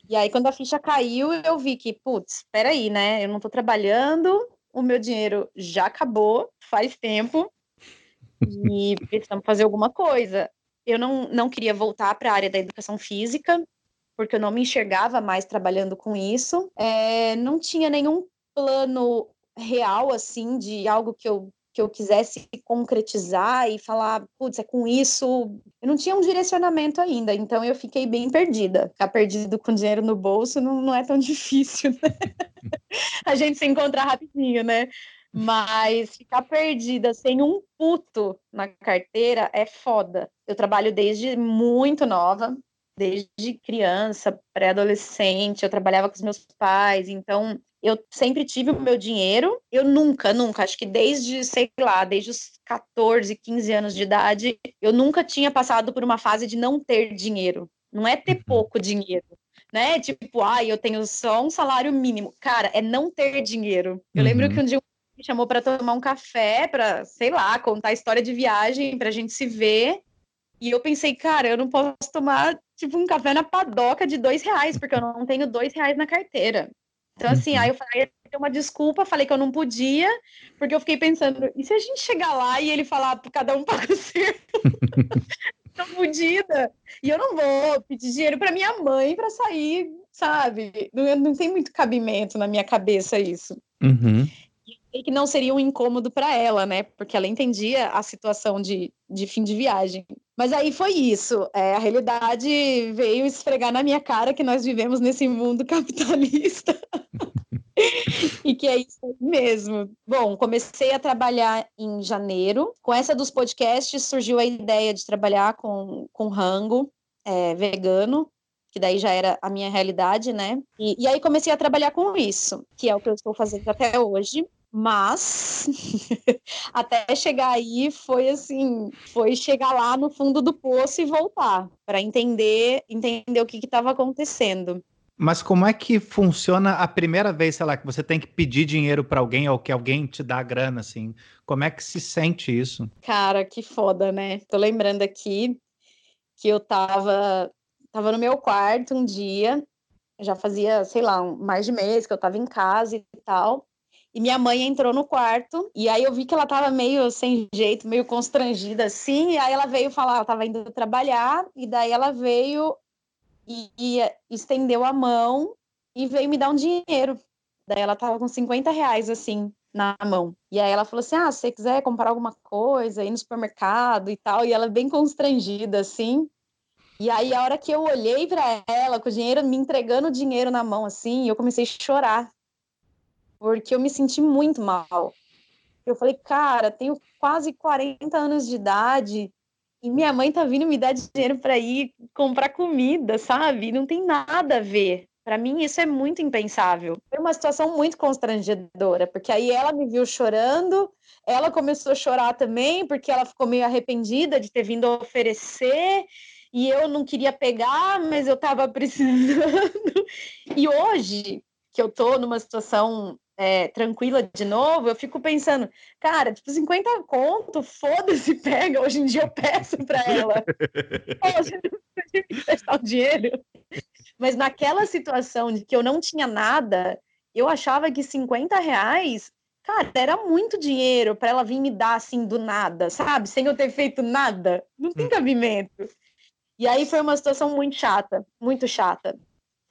Speaker 2: E aí, quando a ficha caiu, eu vi que, putz, espera aí, né? Eu não tô trabalhando, o meu dinheiro já acabou faz tempo e precisamos fazer alguma coisa. Eu não, não queria voltar para a área da educação física, porque eu não me enxergava mais trabalhando com isso. É, não tinha nenhum plano real, assim, de algo que eu que eu quisesse concretizar e falar, putz, é com isso. Eu não tinha um direcionamento ainda, então eu fiquei bem perdida. Ficar perdido com dinheiro no bolso não, não é tão difícil, né? A gente se encontrar rapidinho, né? Mas ficar perdida sem um puto na carteira é foda. Eu trabalho desde muito nova, desde criança, pré-adolescente, eu trabalhava com os meus pais, então eu sempre tive o meu dinheiro. Eu nunca, nunca, acho que desde, sei lá, desde os 14, 15 anos de idade, eu nunca tinha passado por uma fase de não ter dinheiro. Não é ter uhum. pouco dinheiro, né? Tipo, ai, ah, eu tenho só um salário mínimo. Cara, é não ter dinheiro. Eu uhum. lembro que um dia me chamou para tomar um café, para, sei lá, contar a história de viagem, para a gente se ver. E eu pensei, cara, eu não posso tomar, tipo, um café na padoca de dois reais, porque eu não tenho dois reais na carteira. Então, assim, aí eu falei uma desculpa, falei que eu não podia, porque eu fiquei pensando, e se a gente chegar lá e ele falar cada um paga o seu? Tô fodida. E eu não vou pedir dinheiro para minha mãe para sair, sabe? Não, não tem muito cabimento na minha cabeça isso. Uhum. E que não seria um incômodo para ela, né? Porque ela entendia a situação de, de fim de viagem. Mas aí foi isso. É, a realidade veio esfregar na minha cara que nós vivemos nesse mundo capitalista. e que é isso mesmo. Bom, comecei a trabalhar em janeiro. Com essa dos podcasts surgiu a ideia de trabalhar com, com rango é, vegano, que daí já era a minha realidade, né? E, e aí comecei a trabalhar com isso, que é o que eu estou fazendo até hoje. Mas até chegar aí foi assim, foi chegar lá no fundo do poço e voltar para entender, entender o que estava acontecendo.
Speaker 1: Mas como é que funciona a primeira vez, sei lá, que você tem que pedir dinheiro para alguém ou que alguém te dá grana, assim? Como é que se sente isso?
Speaker 2: Cara, que foda, né? Tô lembrando aqui que eu tava, tava no meu quarto um dia, já fazia, sei lá, mais de mês que eu tava em casa e tal. E minha mãe entrou no quarto, e aí eu vi que ela tava meio sem jeito, meio constrangida assim, e aí ela veio falar, ela tava indo trabalhar, e daí ela veio e, e estendeu a mão e veio me dar um dinheiro. Daí ela tava com 50 reais, assim, na mão. E aí ela falou assim: ah, se você quiser comprar alguma coisa, ir no supermercado e tal. E ela bem constrangida, assim. E aí, a hora que eu olhei para ela, com o dinheiro, me entregando o dinheiro na mão, assim, eu comecei a chorar porque eu me senti muito mal. Eu falei, cara, tenho quase 40 anos de idade e minha mãe tá vindo me dar dinheiro para ir comprar comida, sabe? Não tem nada a ver. Para mim, isso é muito impensável. Foi uma situação muito constrangedora, porque aí ela me viu chorando, ela começou a chorar também, porque ela ficou meio arrependida de ter vindo oferecer, e eu não queria pegar, mas eu estava precisando. E hoje, que eu tô numa situação é, tranquila de novo, eu fico pensando, cara, tipo, 50 conto, foda-se, pega. Hoje em dia eu peço para ela. Poxa, não tive que prestar o dinheiro. Mas naquela situação de que eu não tinha nada, eu achava que 50 reais, cara, era muito dinheiro para ela vir me dar assim do nada, sabe? Sem eu ter feito nada. Não tem hum. cabimento. E aí foi uma situação muito chata, muito chata.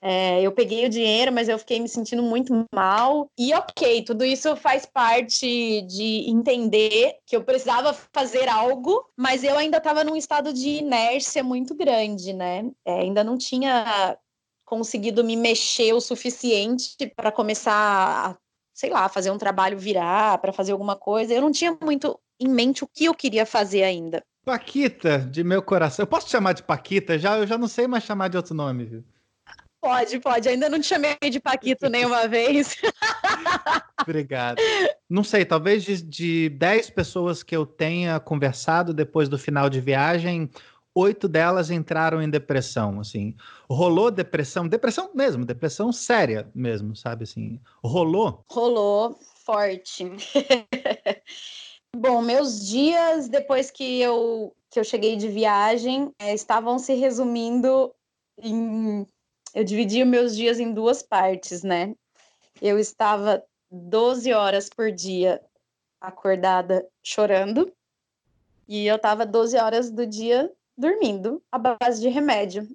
Speaker 2: É, eu peguei o dinheiro, mas eu fiquei me sentindo muito mal. E ok, tudo isso faz parte de entender que eu precisava fazer algo, mas eu ainda estava num estado de inércia muito grande, né? É, ainda não tinha conseguido me mexer o suficiente para começar a, sei lá, fazer um trabalho virar, para fazer alguma coisa. Eu não tinha muito em mente o que eu queria fazer ainda.
Speaker 1: Paquita, de meu coração. Eu posso te chamar de Paquita? Já, eu já não sei mais chamar de outro nome, viu?
Speaker 2: Pode, pode. Ainda não te chamei de Paquito nenhuma vez.
Speaker 1: Obrigado. Não sei, talvez de, de 10 pessoas que eu tenha conversado depois do final de viagem, oito delas entraram em depressão, assim. Rolou depressão, depressão mesmo, depressão séria mesmo, sabe assim. Rolou?
Speaker 2: Rolou forte. Bom, meus dias depois que eu que eu cheguei de viagem é, estavam se resumindo em eu dividi meus dias em duas partes, né? Eu estava 12 horas por dia acordada chorando e eu estava 12 horas do dia dormindo à base de remédio,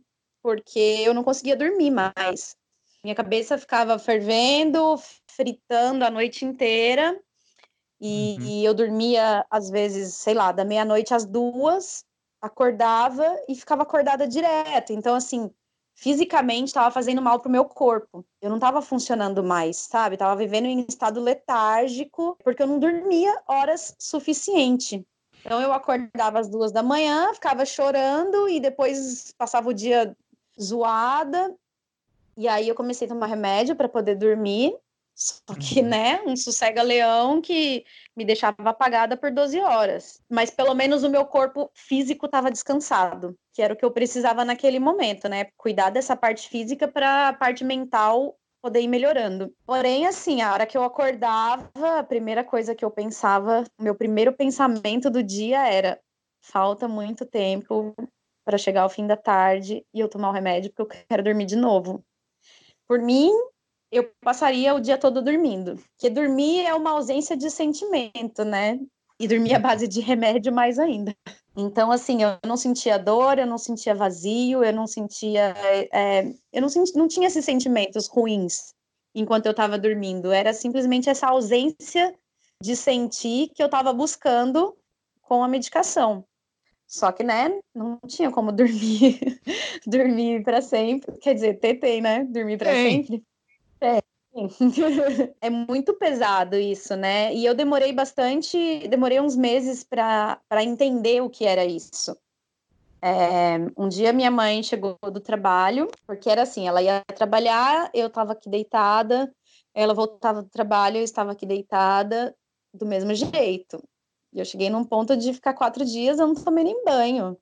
Speaker 2: porque eu não conseguia dormir mais. Minha cabeça ficava fervendo, fritando a noite inteira e, uhum. e eu dormia às vezes, sei lá, da meia-noite às duas, acordava e ficava acordada direto. Então, assim, fisicamente estava fazendo mal pro meu corpo. Eu não estava funcionando mais, sabe? Tava vivendo em estado letárgico, porque eu não dormia horas suficiente. Então eu acordava às duas da manhã, ficava chorando e depois passava o dia zoada. E aí eu comecei a tomar remédio para poder dormir. Só que, uhum. né, um sossega-leão que me deixava apagada por 12 horas. Mas pelo menos o meu corpo físico estava descansado, que era o que eu precisava naquele momento, né? Cuidar dessa parte física para a parte mental poder ir melhorando. Porém, assim, a hora que eu acordava, a primeira coisa que eu pensava, meu primeiro pensamento do dia era: falta muito tempo para chegar ao fim da tarde e eu tomar o remédio porque eu quero dormir de novo. Por mim, eu passaria o dia todo dormindo. Porque dormir é uma ausência de sentimento, né? E dormir à base de remédio mais ainda. Então, assim, eu não sentia dor, eu não sentia vazio, eu não sentia. É, eu não, senti, não tinha esses sentimentos ruins enquanto eu estava dormindo. Era simplesmente essa ausência de sentir que eu estava buscando com a medicação. Só que, né, não tinha como dormir, dormir para sempre. Quer dizer, tentei, né? Dormir para sempre. É, é muito pesado isso, né? E eu demorei bastante, demorei uns meses para entender o que era isso. É, um dia minha mãe chegou do trabalho, porque era assim, ela ia trabalhar, eu estava aqui deitada, ela voltava do trabalho, eu estava aqui deitada, do mesmo jeito. E eu cheguei num ponto de ficar quatro dias, eu não tomei nem banho.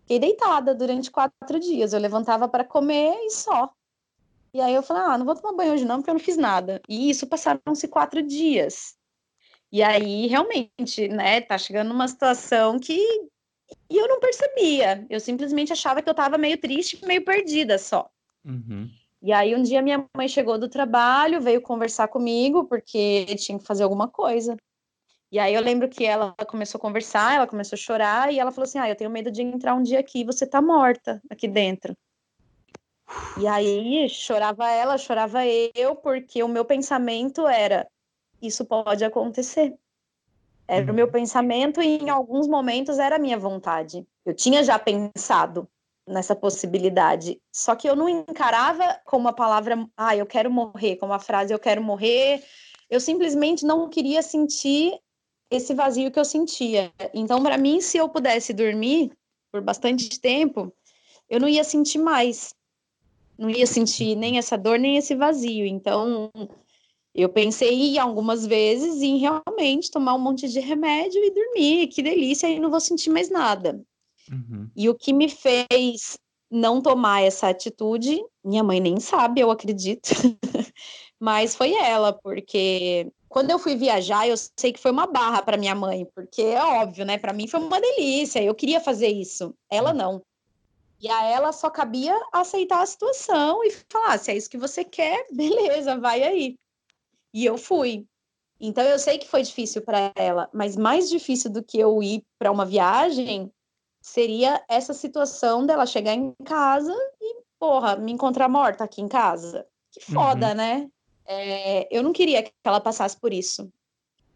Speaker 2: Fiquei deitada durante quatro dias. Eu levantava para comer e só. E aí eu falei, ah, não vou tomar banho hoje não, porque eu não fiz nada. E isso passaram-se quatro dias. E aí, realmente, né, tá chegando numa situação que e eu não percebia. Eu simplesmente achava que eu tava meio triste, meio perdida só.
Speaker 1: Uhum.
Speaker 2: E aí um dia minha mãe chegou do trabalho, veio conversar comigo, porque tinha que fazer alguma coisa. E aí eu lembro que ela começou a conversar, ela começou a chorar, e ela falou assim: Ah, eu tenho medo de entrar um dia aqui você tá morta aqui dentro. E aí chorava ela, chorava eu, porque o meu pensamento era: isso pode acontecer. Era uhum. o meu pensamento e em alguns momentos era a minha vontade. Eu tinha já pensado nessa possibilidade, só que eu não encarava como a palavra, ah, eu quero morrer, como a frase eu quero morrer. Eu simplesmente não queria sentir esse vazio que eu sentia. Então, para mim, se eu pudesse dormir por bastante tempo, eu não ia sentir mais. Não ia sentir nem essa dor, nem esse vazio. Então, eu pensei algumas vezes em realmente tomar um monte de remédio e dormir, que delícia, e não vou sentir mais nada. Uhum. E o que me fez não tomar essa atitude, minha mãe nem sabe, eu acredito, mas foi ela, porque quando eu fui viajar, eu sei que foi uma barra para minha mãe, porque é óbvio, né? Para mim foi uma delícia, eu queria fazer isso, ela não. E a ela só cabia aceitar a situação e falar: se é isso que você quer, beleza, vai aí. E eu fui. Então eu sei que foi difícil para ela, mas mais difícil do que eu ir para uma viagem seria essa situação dela chegar em casa e, porra, me encontrar morta aqui em casa. Que foda, uhum. né? É, eu não queria que ela passasse por isso.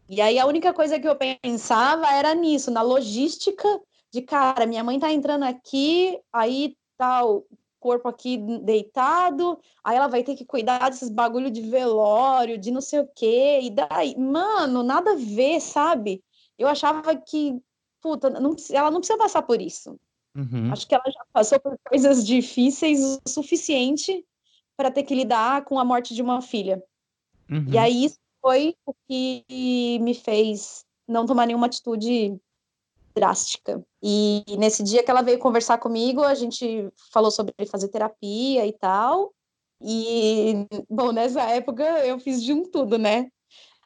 Speaker 2: E aí a única coisa que eu pensava era nisso, na logística de, cara, minha mãe tá entrando aqui, aí tá o corpo aqui deitado, aí ela vai ter que cuidar desses bagulho de velório, de não sei o quê, e daí, mano, nada a ver, sabe? Eu achava que, puta, não, ela não precisa passar por isso. Uhum. Acho que ela já passou por coisas difíceis o suficiente para ter que lidar com a morte de uma filha. Uhum. E aí isso foi o que me fez não tomar nenhuma atitude drástica. E nesse dia que ela veio conversar comigo, a gente falou sobre fazer terapia e tal. E, bom, nessa época eu fiz de um tudo, né?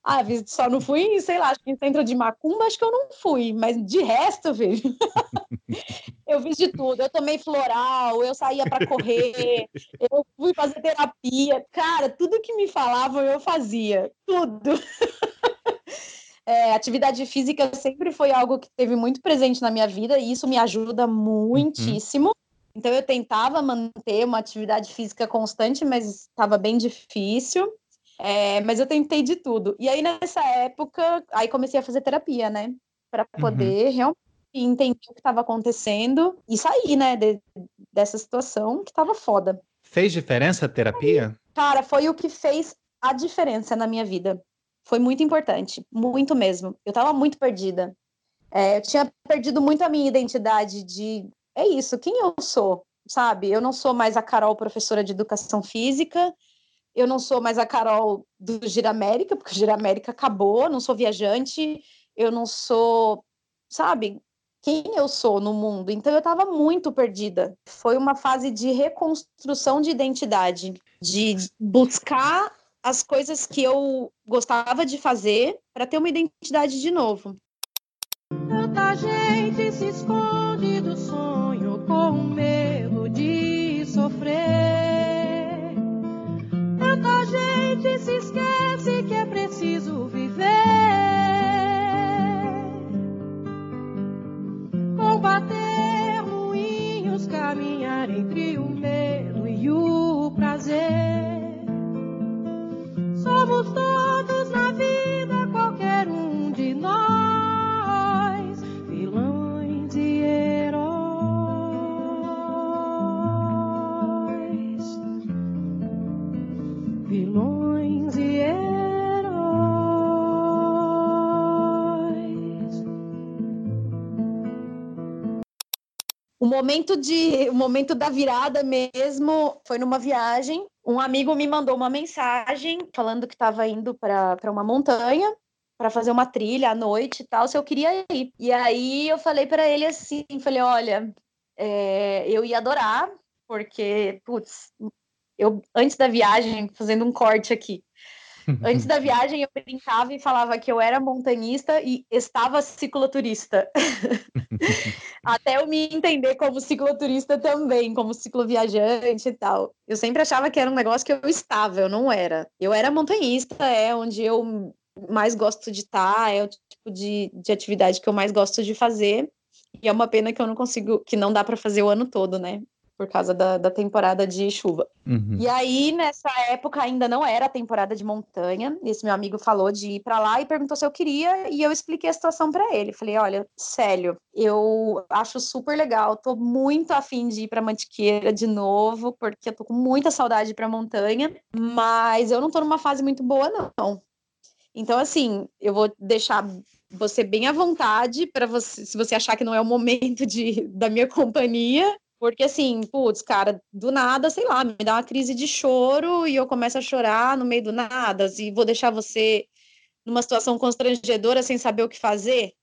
Speaker 2: Ah, só não fui, sei lá, acho que em centro de macumba, acho que eu não fui, mas de resto, vejo. eu fiz de tudo. Eu tomei floral, eu saía para correr, eu fui fazer terapia. Cara, tudo que me falavam eu fazia, tudo. É, atividade física sempre foi algo que teve muito presente na minha vida e isso me ajuda muitíssimo. Uhum. Então eu tentava manter uma atividade física constante, mas estava bem difícil. É, mas eu tentei de tudo. E aí nessa época, aí comecei a fazer terapia, né? Para uhum. poder uhum. realmente entender o que estava acontecendo e sair, né, de, dessa situação que estava foda.
Speaker 1: Fez diferença a terapia?
Speaker 2: Cara, foi o que fez a diferença na minha vida foi muito importante, muito mesmo. Eu estava muito perdida. É, eu tinha perdido muito a minha identidade de é isso, quem eu sou, sabe? Eu não sou mais a Carol, professora de educação física, eu não sou mais a Carol do Gira América, porque o Gira América acabou, não sou viajante, eu não sou, sabe, quem eu sou no mundo. Então eu estava muito perdida. Foi uma fase de reconstrução de identidade, de buscar as coisas que eu gostava de fazer para ter uma identidade de novo.
Speaker 4: Tanta gente se esconde do sonho com medo de sofrer. Tanta gente se esquece Todos na vida, qualquer um de nós, vilões e heróis. Vilões e heróis.
Speaker 2: O momento de, o momento da virada mesmo foi numa viagem um amigo me mandou uma mensagem falando que estava indo para uma montanha para fazer uma trilha à noite e tal, se eu queria ir. E aí eu falei para ele assim, falei, olha, é, eu ia adorar, porque, putz, eu antes da viagem, fazendo um corte aqui, Antes da viagem, eu brincava e falava que eu era montanhista e estava cicloturista. Até eu me entender como cicloturista também, como cicloviajante e tal. Eu sempre achava que era um negócio que eu estava, eu não era. Eu era montanhista, é onde eu mais gosto de estar, é o tipo de, de atividade que eu mais gosto de fazer. E é uma pena que eu não consigo, que não dá para fazer o ano todo, né? Por causa da, da temporada de chuva.
Speaker 1: Uhum.
Speaker 2: E aí, nessa época, ainda não era a temporada de montanha. Esse meu amigo falou de ir para lá e perguntou se eu queria, e eu expliquei a situação para ele. Falei: olha, sério, eu acho super legal, tô muito afim de ir para Mantiqueira de novo, porque eu tô com muita saudade para montanha, mas eu não tô numa fase muito boa, não. Então, assim, eu vou deixar você bem à vontade para você, se você achar que não é o momento de, da minha companhia, porque assim, putz, cara, do nada, sei lá, me dá uma crise de choro e eu começo a chorar no meio do nada, e vou deixar você numa situação constrangedora sem saber o que fazer.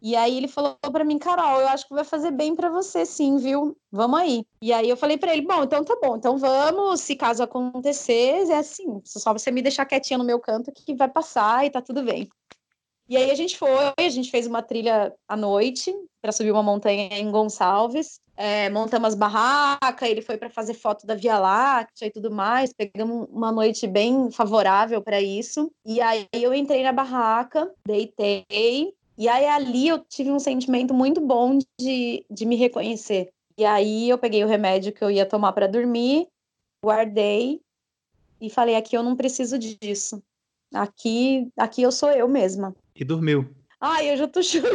Speaker 2: E aí ele falou para mim, Carol, eu acho que vai fazer bem para você sim, viu? Vamos aí. E aí eu falei para ele, bom, então tá bom, então vamos, se caso acontecer, é assim, só você me deixar quietinha no meu canto que vai passar e tá tudo bem. E aí a gente foi, a gente fez uma trilha à noite para subir uma montanha em Gonçalves. É, montamos barraca, ele foi para fazer foto da Via Láctea e tudo mais. Pegamos uma noite bem favorável para isso. E aí eu entrei na barraca, deitei. E aí ali eu tive um sentimento muito bom de, de me reconhecer. E aí eu peguei o remédio que eu ia tomar para dormir, guardei e falei: aqui eu não preciso disso. Aqui, aqui eu sou eu mesma.
Speaker 1: E dormiu.
Speaker 2: Ai, eu já tô chorando.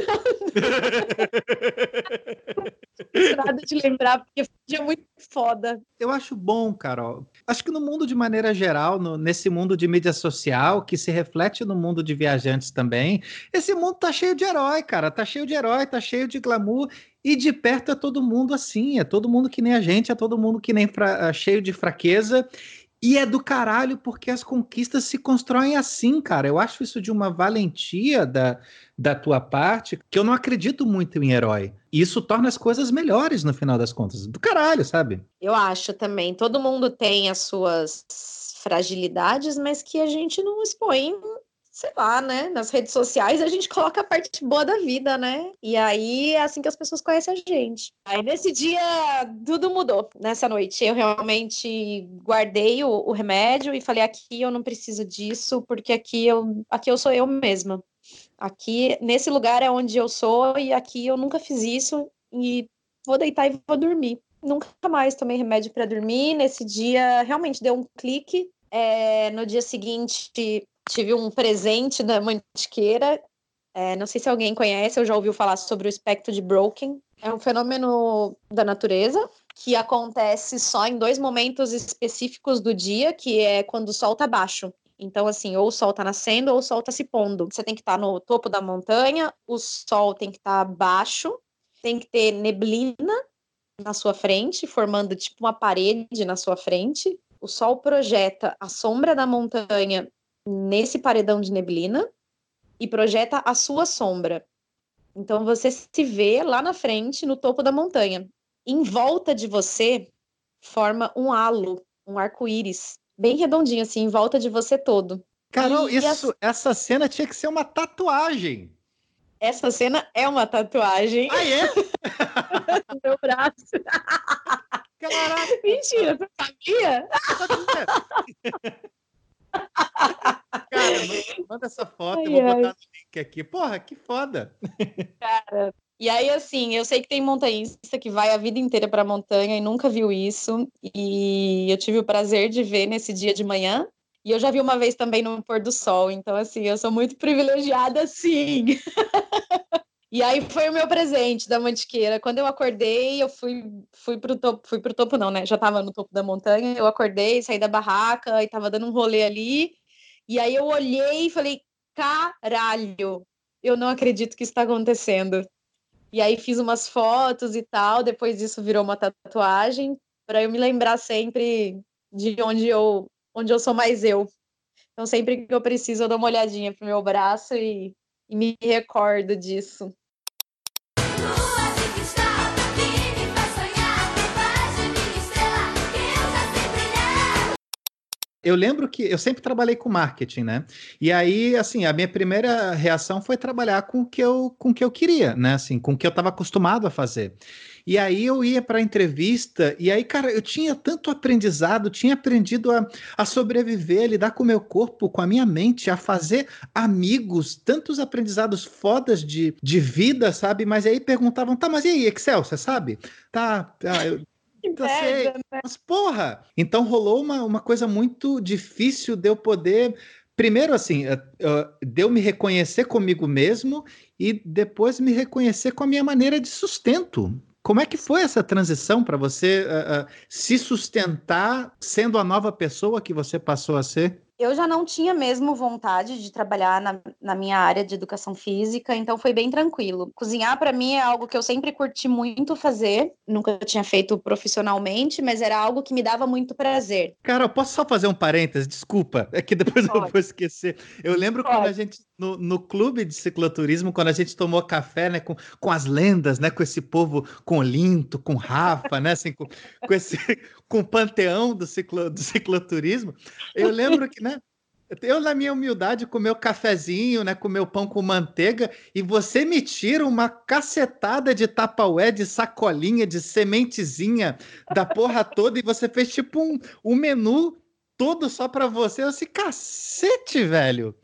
Speaker 2: Nada de lembrar, porque foi dia muito foda.
Speaker 1: Eu acho bom, Carol. Acho que no mundo de maneira geral, no, nesse mundo de mídia social, que se reflete no mundo de viajantes também, esse mundo tá cheio de herói, cara. Tá cheio de herói, tá cheio de glamour. E de perto é todo mundo assim, é todo mundo que nem a gente, é todo mundo que nem fra... cheio de fraqueza. E é do caralho porque as conquistas se constroem assim, cara. Eu acho isso de uma valentia da, da tua parte, que eu não acredito muito em herói. E isso torna as coisas melhores no final das contas. Do caralho, sabe?
Speaker 2: Eu acho também. Todo mundo tem as suas fragilidades, mas que a gente não expõe sei lá, né? Nas redes sociais a gente coloca a parte boa da vida, né? E aí é assim que as pessoas conhecem a gente. Aí nesse dia tudo mudou. Nessa noite eu realmente guardei o, o remédio e falei aqui eu não preciso disso porque aqui eu aqui eu sou eu mesma. Aqui nesse lugar é onde eu sou e aqui eu nunca fiz isso e vou deitar e vou dormir. Nunca mais tomei remédio para dormir. Nesse dia realmente deu um clique. É, no dia seguinte tive um presente da Mantiqueira. É, não sei se alguém conhece ou já ouviu falar sobre o espectro de Broken. É um fenômeno da natureza que acontece só em dois momentos específicos do dia, que é quando o sol está baixo. Então, assim, ou o sol está nascendo ou o sol está se pondo. Você tem que estar tá no topo da montanha, o sol tem que estar tá baixo, tem que ter neblina na sua frente, formando tipo uma parede na sua frente. O sol projeta a sombra da montanha nesse paredão de neblina e projeta a sua sombra. Então você se vê lá na frente, no topo da montanha. Em volta de você forma um halo, um arco-íris, bem redondinho assim, em volta de você todo.
Speaker 1: Carol, e isso, a... essa cena tinha que ser uma tatuagem.
Speaker 2: Essa cena é uma tatuagem.
Speaker 1: Ah, é?
Speaker 2: no meu braço.
Speaker 1: Caraca.
Speaker 2: Mentira, você sabia?
Speaker 1: Cara, manda essa foto, ai, eu vou botar no link aqui. Porra, que foda.
Speaker 2: Cara, e aí, assim, eu sei que tem montanhista que vai a vida inteira para a montanha e nunca viu isso. E eu tive o prazer de ver nesse dia de manhã. E eu já vi uma vez também no pôr do sol. Então, assim, eu sou muito privilegiada, sim. E aí foi o meu presente da Mantiqueira. Quando eu acordei, eu fui, fui pro topo, fui pro topo não, né? Já tava no topo da montanha. Eu acordei, saí da barraca e tava dando um rolê ali. E aí eu olhei e falei: "Caralho, eu não acredito que isso tá acontecendo". E aí fiz umas fotos e tal, depois disso virou uma tatuagem para eu me lembrar sempre de onde eu onde eu sou mais eu. Então sempre que eu preciso eu dou uma olhadinha pro meu braço e me recordo disso.
Speaker 1: Eu lembro que eu sempre trabalhei com marketing, né? E aí, assim, a minha primeira reação foi trabalhar com o que eu, com o que eu queria, né? Assim, com o que eu estava acostumado a fazer. E aí eu ia para entrevista, e aí, cara, eu tinha tanto aprendizado, tinha aprendido a, a sobreviver, a lidar com o meu corpo, com a minha mente, a fazer amigos, tantos aprendizados fodas de, de vida, sabe? Mas aí perguntavam, tá, mas e aí, Excel, você sabe? Tá, tá eu, eu sei, né? mas porra! Então rolou uma, uma coisa muito difícil de eu poder primeiro assim, uh, de eu me reconhecer comigo mesmo e depois me reconhecer com a minha maneira de sustento. Como é que foi essa transição para você uh, se sustentar sendo a nova pessoa que você passou a ser?
Speaker 2: Eu já não tinha mesmo vontade de trabalhar na, na minha área de educação física, então foi bem tranquilo. Cozinhar para mim é algo que eu sempre curti muito fazer, nunca tinha feito profissionalmente, mas era algo que me dava muito prazer.
Speaker 1: Cara, eu posso só fazer um parênteses? Desculpa, é que depois Pode. eu vou esquecer. Eu lembro Pode. quando a gente, no, no clube de cicloturismo, quando a gente tomou café, né, com, com as lendas, né, com esse povo, com Linto, com Rafa, né, assim, com, com esse, com o panteão do, ciclo, do cicloturismo, eu lembro que, né? Eu, na minha humildade, com meu cafezinho, né, com meu pão com manteiga, e você me tira uma cacetada de tapaué, de sacolinha, de sementezinha, da porra toda, e você fez tipo um, um menu todo só para você. Eu assim, cacete, velho.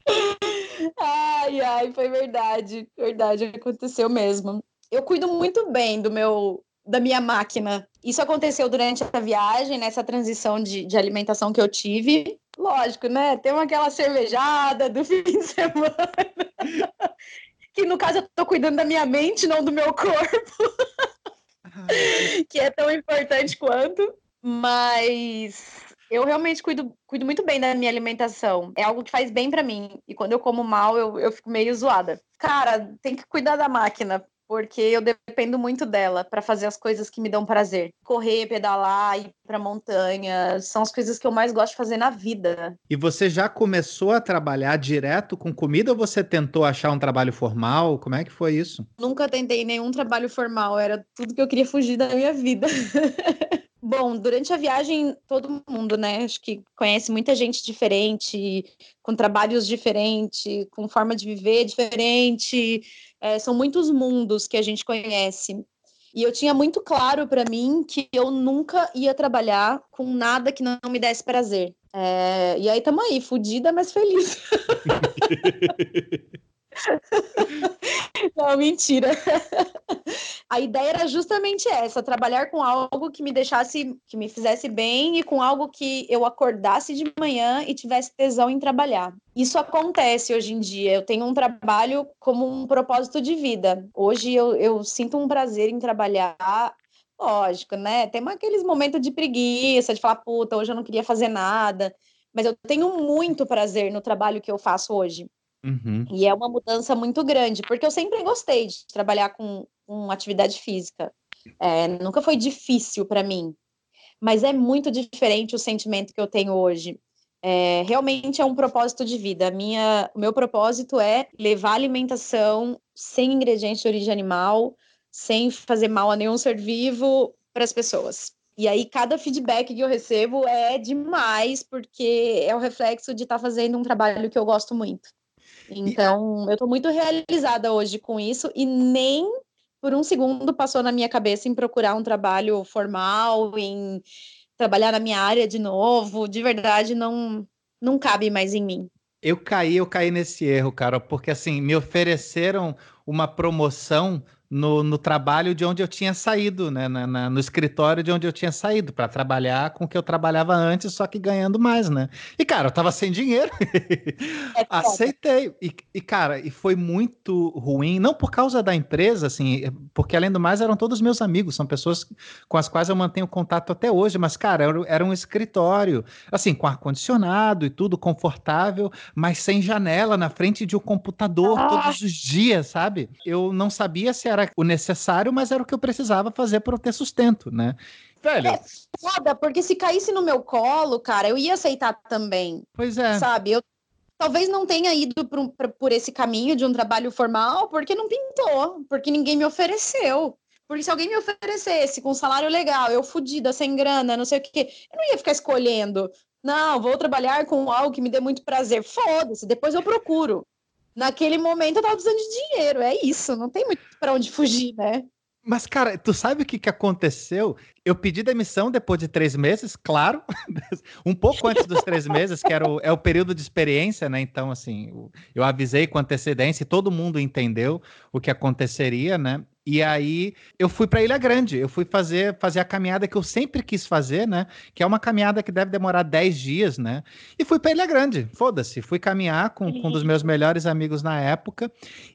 Speaker 2: Ai, ai, foi verdade. Verdade, aconteceu mesmo. Eu cuido muito bem do meu da minha máquina. Isso aconteceu durante a viagem, nessa transição de, de alimentação que eu tive. Lógico, né? Tem aquela cervejada do fim de semana. que no caso eu tô cuidando da minha mente, não do meu corpo. que é tão importante quanto. Mas eu realmente cuido, cuido muito bem da minha alimentação. É algo que faz bem para mim. E quando eu como mal, eu, eu fico meio zoada. Cara, tem que cuidar da máquina porque eu dependo muito dela para fazer as coisas que me dão prazer. Correr, pedalar, ir para montanha, são as coisas que eu mais gosto de fazer na vida.
Speaker 1: E você já começou a trabalhar direto com comida ou você tentou achar um trabalho formal? Como é que foi isso?
Speaker 2: Nunca tentei nenhum trabalho formal, era tudo que eu queria fugir da minha vida. Bom, durante a viagem, todo mundo, né? Acho que conhece muita gente diferente, com trabalhos diferentes, com forma de viver diferente. É, são muitos mundos que a gente conhece. E eu tinha muito claro para mim que eu nunca ia trabalhar com nada que não me desse prazer. É, e aí estamos aí, fodida, mas feliz. Não, mentira. A ideia era justamente essa, trabalhar com algo que me deixasse, que me fizesse bem e com algo que eu acordasse de manhã e tivesse tesão em trabalhar. Isso acontece hoje em dia. Eu tenho um trabalho como um propósito de vida. Hoje eu, eu sinto um prazer em trabalhar Lógico, né? Tem aqueles momentos de preguiça, de falar, puta, hoje eu não queria fazer nada. Mas eu tenho muito prazer no trabalho que eu faço hoje. Uhum. E é uma mudança muito grande, porque eu sempre gostei de trabalhar com, com atividade física. É, nunca foi difícil para mim, mas é muito diferente o sentimento que eu tenho hoje. É, realmente é um propósito de vida. Minha, o meu propósito é levar alimentação sem ingredientes de origem animal, sem fazer mal a nenhum ser vivo para as pessoas. E aí, cada feedback que eu recebo é demais, porque é o reflexo de estar tá fazendo um trabalho que eu gosto muito. Então, eu estou muito realizada hoje com isso e nem por um segundo passou na minha cabeça em procurar um trabalho formal, em trabalhar na minha área de novo. De verdade, não, não cabe mais em mim.
Speaker 1: Eu caí, eu caí nesse erro, cara, porque assim, me ofereceram uma promoção no, no trabalho de onde eu tinha saído, né? Na, na, no escritório de onde eu tinha saído, para trabalhar com o que eu trabalhava antes, só que ganhando mais, né? E, cara, eu tava sem dinheiro. É Aceitei. E, e, cara, e foi muito ruim, não por causa da empresa, assim, porque além do mais eram todos meus amigos, são pessoas com as quais eu mantenho contato até hoje, mas, cara, era, um escritório, assim, com ar-condicionado e tudo, confortável, mas sem janela, na frente de um computador ah. todos os dias, sabe? Eu não sabia se era era o necessário, mas era o que eu precisava fazer para ter sustento, né?
Speaker 2: Velho. É foda, porque se caísse no meu colo, cara, eu ia aceitar também.
Speaker 1: Pois é.
Speaker 2: Sabe? Eu talvez não tenha ido por, por, por esse caminho de um trabalho formal porque não pintou, porque ninguém me ofereceu. Porque se alguém me oferecesse com um salário legal, eu fodida, sem grana, não sei o que, eu não ia ficar escolhendo Não, vou trabalhar com algo que me dê muito prazer. Foda-se, depois eu procuro. Naquele momento eu tava precisando de dinheiro, é isso, não tem muito para onde fugir, né?
Speaker 1: Mas, cara, tu sabe o que, que aconteceu? Eu pedi demissão depois de três meses, claro. um pouco antes dos três meses, que era o, é o período de experiência, né? Então, assim, eu avisei com antecedência e todo mundo entendeu o que aconteceria, né? E aí eu fui para Ilha Grande, eu fui fazer, fazer a caminhada que eu sempre quis fazer, né? Que é uma caminhada que deve demorar 10 dias, né? E fui para Ilha Grande, foda-se. Fui caminhar com, com um dos meus melhores amigos na época.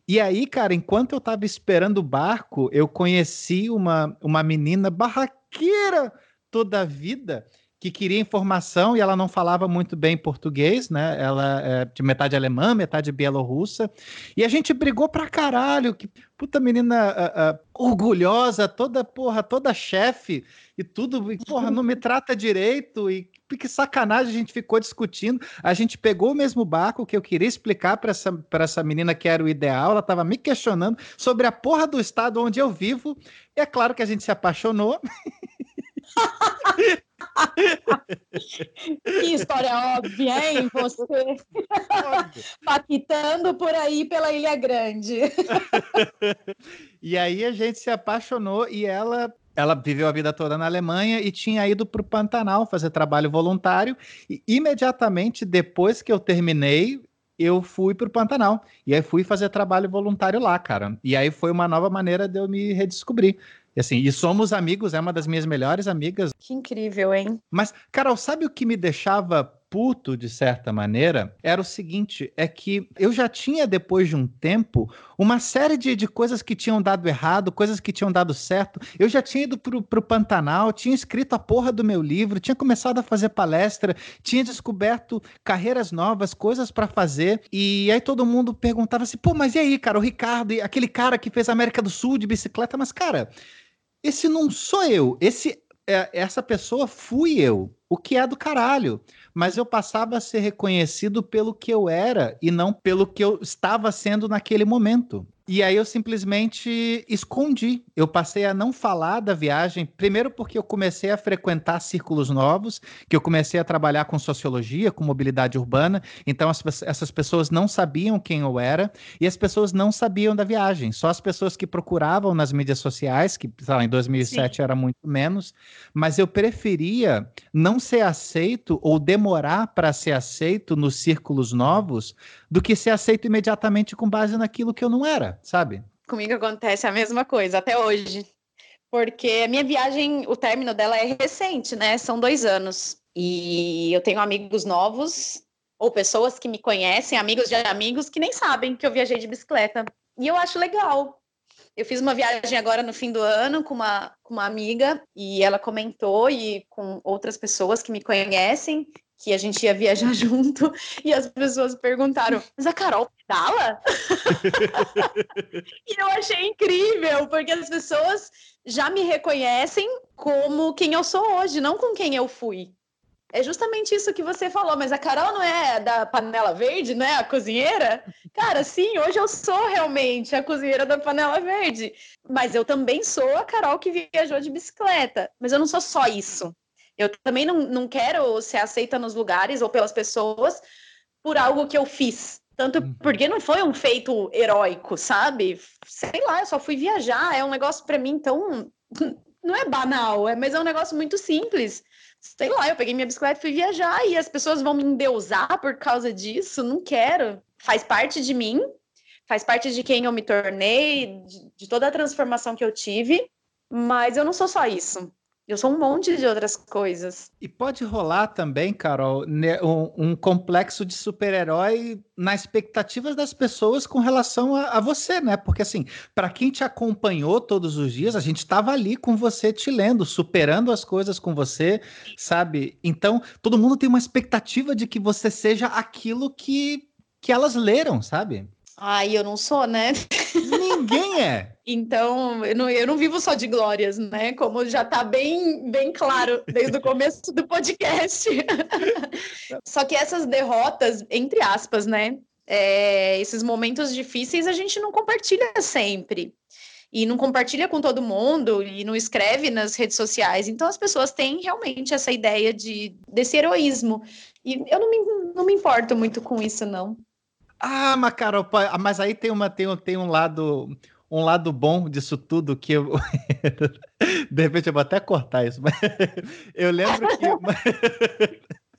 Speaker 1: E aí, cara, enquanto eu tava esperando o barco, eu conheci uma, uma menina barraqueira toda a vida que queria informação e ela não falava muito bem português, né? Ela é de metade alemã, metade bielorrussa. E a gente brigou pra caralho. Que puta menina orgulhosa, toda porra, toda chefe e tudo. E, porra, não me trata direito. E que sacanagem a gente ficou discutindo. A gente pegou o mesmo barco que eu queria explicar para essa, essa menina que era o ideal. Ela estava me questionando sobre a porra do estado onde eu vivo. E é claro que a gente se apaixonou.
Speaker 2: que história óbvia, hein? Você paquitando por aí pela Ilha Grande.
Speaker 1: e aí a gente se apaixonou e ela ela viveu a vida toda na Alemanha e tinha ido para o Pantanal fazer trabalho voluntário. E imediatamente depois que eu terminei, eu fui para o Pantanal. E aí fui fazer trabalho voluntário lá, cara. E aí foi uma nova maneira de eu me redescobrir. E assim, e somos amigos, é uma das minhas melhores amigas.
Speaker 2: Que incrível, hein?
Speaker 1: Mas, Carol, sabe o que me deixava puto, de certa maneira, era o seguinte: é que eu já tinha, depois de um tempo, uma série de, de coisas que tinham dado errado, coisas que tinham dado certo. Eu já tinha ido pro, pro Pantanal, tinha escrito a porra do meu livro, tinha começado a fazer palestra, tinha descoberto carreiras novas, coisas para fazer. E aí todo mundo perguntava assim: pô, mas e aí, cara, o Ricardo, aquele cara que fez a América do Sul de bicicleta, mas, cara esse não sou eu, esse é, essa pessoa fui eu, o que é do caralho. Mas eu passava a ser reconhecido pelo que eu era e não pelo que eu estava sendo naquele momento. E aí eu simplesmente escondi. Eu passei a não falar da viagem, primeiro porque eu comecei a frequentar círculos novos, que eu comecei a trabalhar com sociologia, com mobilidade urbana, então as, essas pessoas não sabiam quem eu era e as pessoas não sabiam da viagem. Só as pessoas que procuravam nas mídias sociais, que lá, em 2007 Sim. era muito menos, mas eu preferia não ser aceito ou demorar para ser aceito nos círculos novos do que ser aceito imediatamente com base naquilo que eu não era, sabe?
Speaker 2: Comigo acontece a mesma coisa, até hoje. Porque a minha viagem, o término dela é recente, né? São dois anos. E eu tenho amigos novos, ou pessoas que me conhecem, amigos de amigos, que nem sabem que eu viajei de bicicleta. E eu acho legal. Eu fiz uma viagem agora no fim do ano com uma, com uma amiga, e ela comentou, e com outras pessoas que me conhecem, que a gente ia viajar junto e as pessoas perguntaram: Mas a Carol pedala? e eu achei incrível, porque as pessoas já me reconhecem como quem eu sou hoje, não com quem eu fui. É justamente isso que você falou, mas a Carol não é da panela verde, não é a cozinheira? Cara, sim, hoje eu sou realmente a cozinheira da panela verde. Mas eu também sou a Carol que viajou de bicicleta. Mas eu não sou só isso. Eu também não, não quero ser aceita nos lugares ou pelas pessoas por algo que eu fiz. Tanto uhum. porque não foi um feito heróico, sabe? Sei lá, eu só fui viajar. É um negócio para mim tão. Não é banal, é, mas é um negócio muito simples. Sei lá, eu peguei minha bicicleta e fui viajar e as pessoas vão me endeusar por causa disso. Não quero. Faz parte de mim, faz parte de quem eu me tornei, de, de toda a transformação que eu tive, mas eu não sou só isso. Eu sou um monte de outras coisas.
Speaker 1: E pode rolar também, Carol, um, um complexo de super-herói nas expectativas das pessoas com relação a, a você, né? Porque, assim, para quem te acompanhou todos os dias, a gente estava ali com você te lendo, superando as coisas com você, sabe? Então, todo mundo tem uma expectativa de que você seja aquilo que, que elas leram, sabe?
Speaker 2: Ai, eu não sou, né?
Speaker 1: Ninguém é.
Speaker 2: Então, eu não, eu não vivo só de glórias, né? Como já está bem, bem claro desde o começo do podcast. só que essas derrotas, entre aspas, né? É, esses momentos difíceis a gente não compartilha sempre. e não compartilha com todo mundo e não escreve nas redes sociais. Então as pessoas têm realmente essa ideia de desse heroísmo. E eu não me, não me importo muito com isso, não.
Speaker 1: Ah, mas Carol, mas aí tem, uma, tem, tem um lado um lado bom disso tudo que eu. De repente eu vou até cortar isso, mas eu lembro que.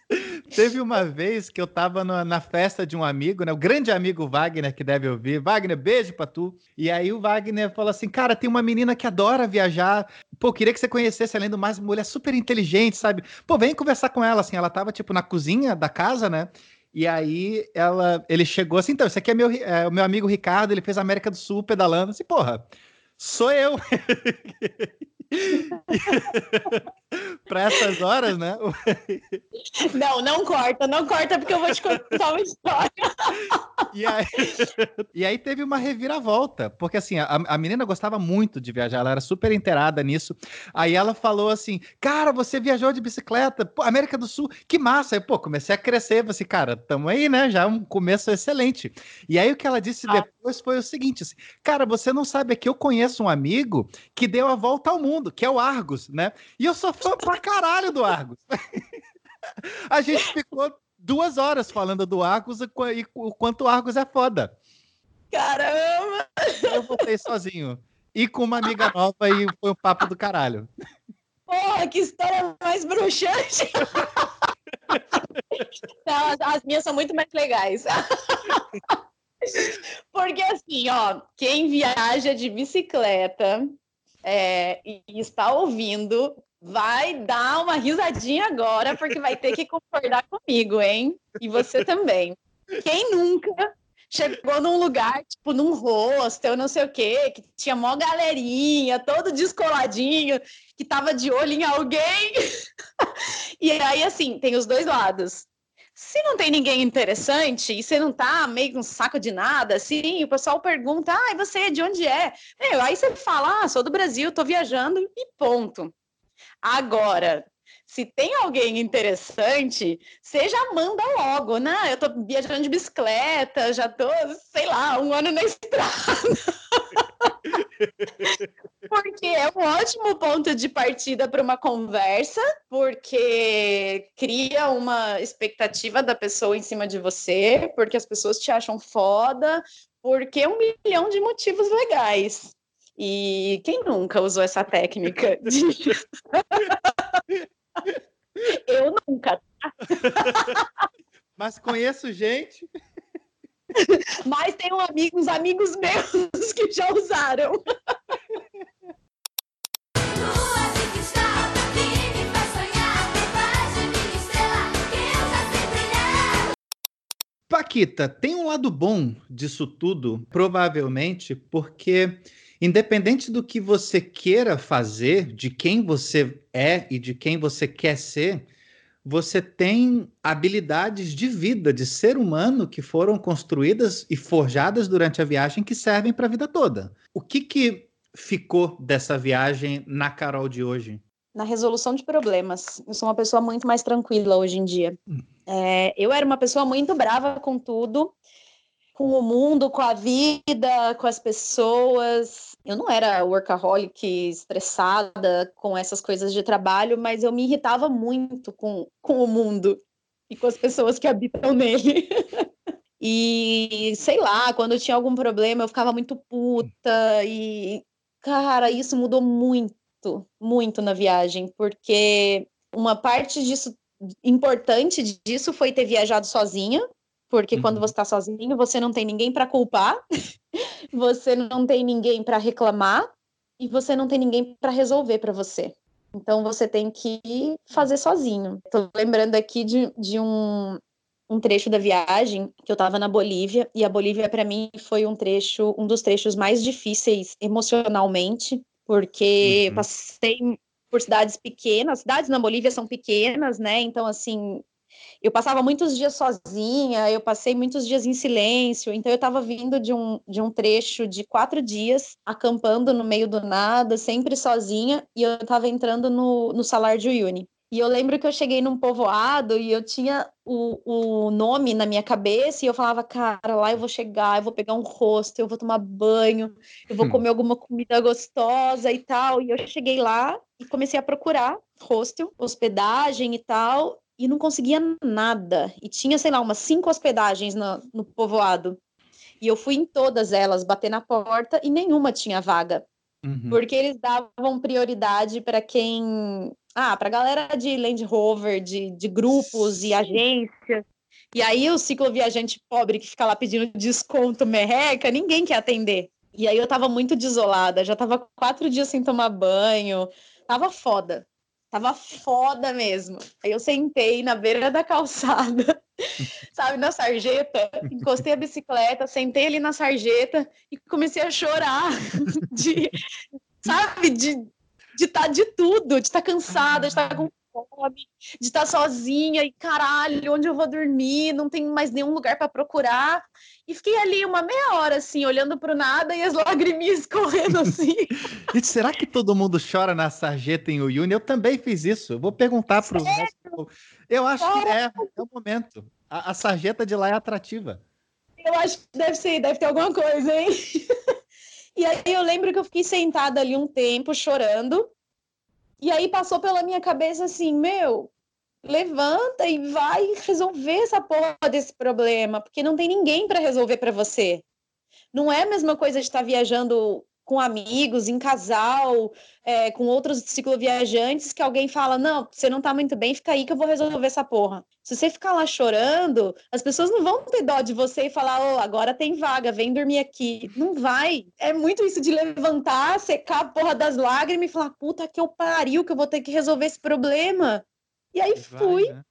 Speaker 1: Teve uma vez que eu tava na, na, festa de um amigo, né? O grande amigo Wagner, que deve ouvir. Wagner, beijo pra tu. E aí o Wagner falou assim: Cara, tem uma menina que adora viajar. Pô, queria que você conhecesse, além do mais, mulher super inteligente, sabe? Pô, vem conversar com ela, assim. Ela tava, tipo, na cozinha da casa, né? E aí ela, ele chegou assim: Então, esse aqui é, meu, é o meu amigo Ricardo, ele fez América do Sul pedalando. Assim, porra, sou eu. para essas horas, né?
Speaker 2: não, não corta, não corta, porque eu vou te contar uma história.
Speaker 1: e, aí, e aí teve uma reviravolta, porque assim, a, a menina gostava muito de viajar, ela era super inteirada nisso. Aí ela falou assim: Cara, você viajou de bicicleta, pô, América do Sul, que massa. Aí, pô, comecei a crescer, você, assim, cara, tamo aí, né? Já é um começo excelente. E aí o que ela disse ah. depois foi o seguinte: assim, Cara, você não sabe que eu conheço um amigo que deu a volta ao mundo, que é o Argos, né? E eu sou fã pra caralho do Argos. a gente ficou duas horas falando do Argos e o quanto o Argos é foda.
Speaker 2: Caramba!
Speaker 1: Eu voltei sozinho. E com uma amiga nova e foi um papo do caralho.
Speaker 2: Porra, que história mais bruxante! Não, as, as minhas são muito mais legais. Porque assim, ó, quem viaja de bicicleta é, e está ouvindo, vai dar uma risadinha agora, porque vai ter que concordar comigo, hein? E você também. Quem nunca chegou num lugar, tipo, num hostel, não sei o quê, que tinha mó galerinha, todo descoladinho, que tava de olho em alguém. e aí, assim, tem os dois lados. Se não tem ninguém interessante e você não tá meio com um saco de nada, assim, o pessoal pergunta, ah, e você, de onde é? Meu, aí você fala, ah, sou do Brasil, tô viajando e ponto. Agora, se tem alguém interessante, você já manda logo, né? Eu tô viajando de bicicleta, já tô, sei lá, um ano na estrada. Porque é um ótimo ponto de partida para uma conversa, porque cria uma expectativa da pessoa em cima de você, porque as pessoas te acham foda, porque é um milhão de motivos legais. E quem nunca usou essa técnica? De... Eu nunca.
Speaker 1: Mas conheço gente.
Speaker 2: Mas tem um amigo, uns amigos meus que já usaram.
Speaker 1: Paquita, tem um lado bom disso tudo, provavelmente, porque independente do que você queira fazer, de quem você é e de quem você quer ser, você tem habilidades de vida, de ser humano que foram construídas e forjadas durante a viagem que servem para a vida toda. O que, que ficou dessa viagem na Carol de hoje?
Speaker 2: Na resolução de problemas. Eu sou uma pessoa muito mais tranquila hoje em dia. Hum. É, eu era uma pessoa muito brava com tudo, com o mundo, com a vida, com as pessoas. Eu não era workaholic, estressada com essas coisas de trabalho, mas eu me irritava muito com, com o mundo e com as pessoas que habitam nele. e sei lá, quando tinha algum problema, eu ficava muito puta e cara, isso mudou muito, muito na viagem, porque uma parte disso importante disso foi ter viajado sozinha, porque uhum. quando você está sozinho, você não tem ninguém para culpar, você não tem ninguém para reclamar e você não tem ninguém para resolver para você. Então você tem que fazer sozinho. Estou lembrando aqui de, de um, um trecho da viagem que eu estava na Bolívia e a Bolívia para mim foi um trecho, um dos trechos mais difíceis emocionalmente, porque uhum. passei por cidades pequenas, cidades na Bolívia são pequenas, né? Então assim, eu passava muitos dias sozinha, eu passei muitos dias em silêncio, então eu estava vindo de um, de um trecho de quatro dias, acampando no meio do nada, sempre sozinha, e eu estava entrando no, no Salar de Uyuni. E eu lembro que eu cheguei num povoado e eu tinha o, o nome na minha cabeça e eu falava, cara, lá eu vou chegar, eu vou pegar um rosto, eu vou tomar banho, eu vou
Speaker 1: Hum.
Speaker 2: comer alguma comida gostosa e tal. E eu cheguei lá e comecei a procurar hostel, hospedagem e tal, e não conseguia nada. E tinha, sei lá, umas cinco hospedagens no, no povoado. E eu fui em todas elas, bater na porta e nenhuma tinha vaga.
Speaker 1: Uhum.
Speaker 2: Porque eles davam prioridade para quem. Ah, para galera de Land Rover, de, de grupos e agências. E aí o cicloviajante pobre que fica lá pedindo desconto merreca, ninguém quer atender. E aí eu tava muito desolada, já tava quatro dias sem tomar banho, tava foda. Tava foda mesmo. Aí eu sentei na beira da calçada, sabe, na sarjeta, encostei a bicicleta, sentei ali na sarjeta e comecei a chorar de, sabe, de de estar de tudo, de estar cansada, de estar com fome, de estar sozinha e caralho, onde eu vou dormir? Não tem mais nenhum lugar para procurar. E fiquei ali uma meia hora assim, olhando para o nada e as lagriminhas correndo assim.
Speaker 1: E será que todo mundo chora na sarjeta em Uyuni? Eu também fiz isso. Eu vou perguntar para os Eu acho que é, é o momento. A, a sarjeta de lá é atrativa.
Speaker 2: Eu acho que deve ser, deve ter alguma coisa, hein? E aí eu lembro que eu fiquei sentada ali um tempo chorando. E aí passou pela minha cabeça assim, meu, levanta e vai resolver essa porra desse problema, porque não tem ninguém para resolver para você. Não é a mesma coisa de estar viajando com amigos, em casal, é, com outros cicloviajantes, que alguém fala, não, você não tá muito bem, fica aí que eu vou resolver essa porra. Se você ficar lá chorando, as pessoas não vão ter dó de você e falar, oh, agora tem vaga, vem dormir aqui. Não vai. É muito isso de levantar, secar a porra das lágrimas e falar, puta que eu pariu, que eu vou ter que resolver esse problema. E aí
Speaker 1: Vai,
Speaker 2: fui,
Speaker 1: né?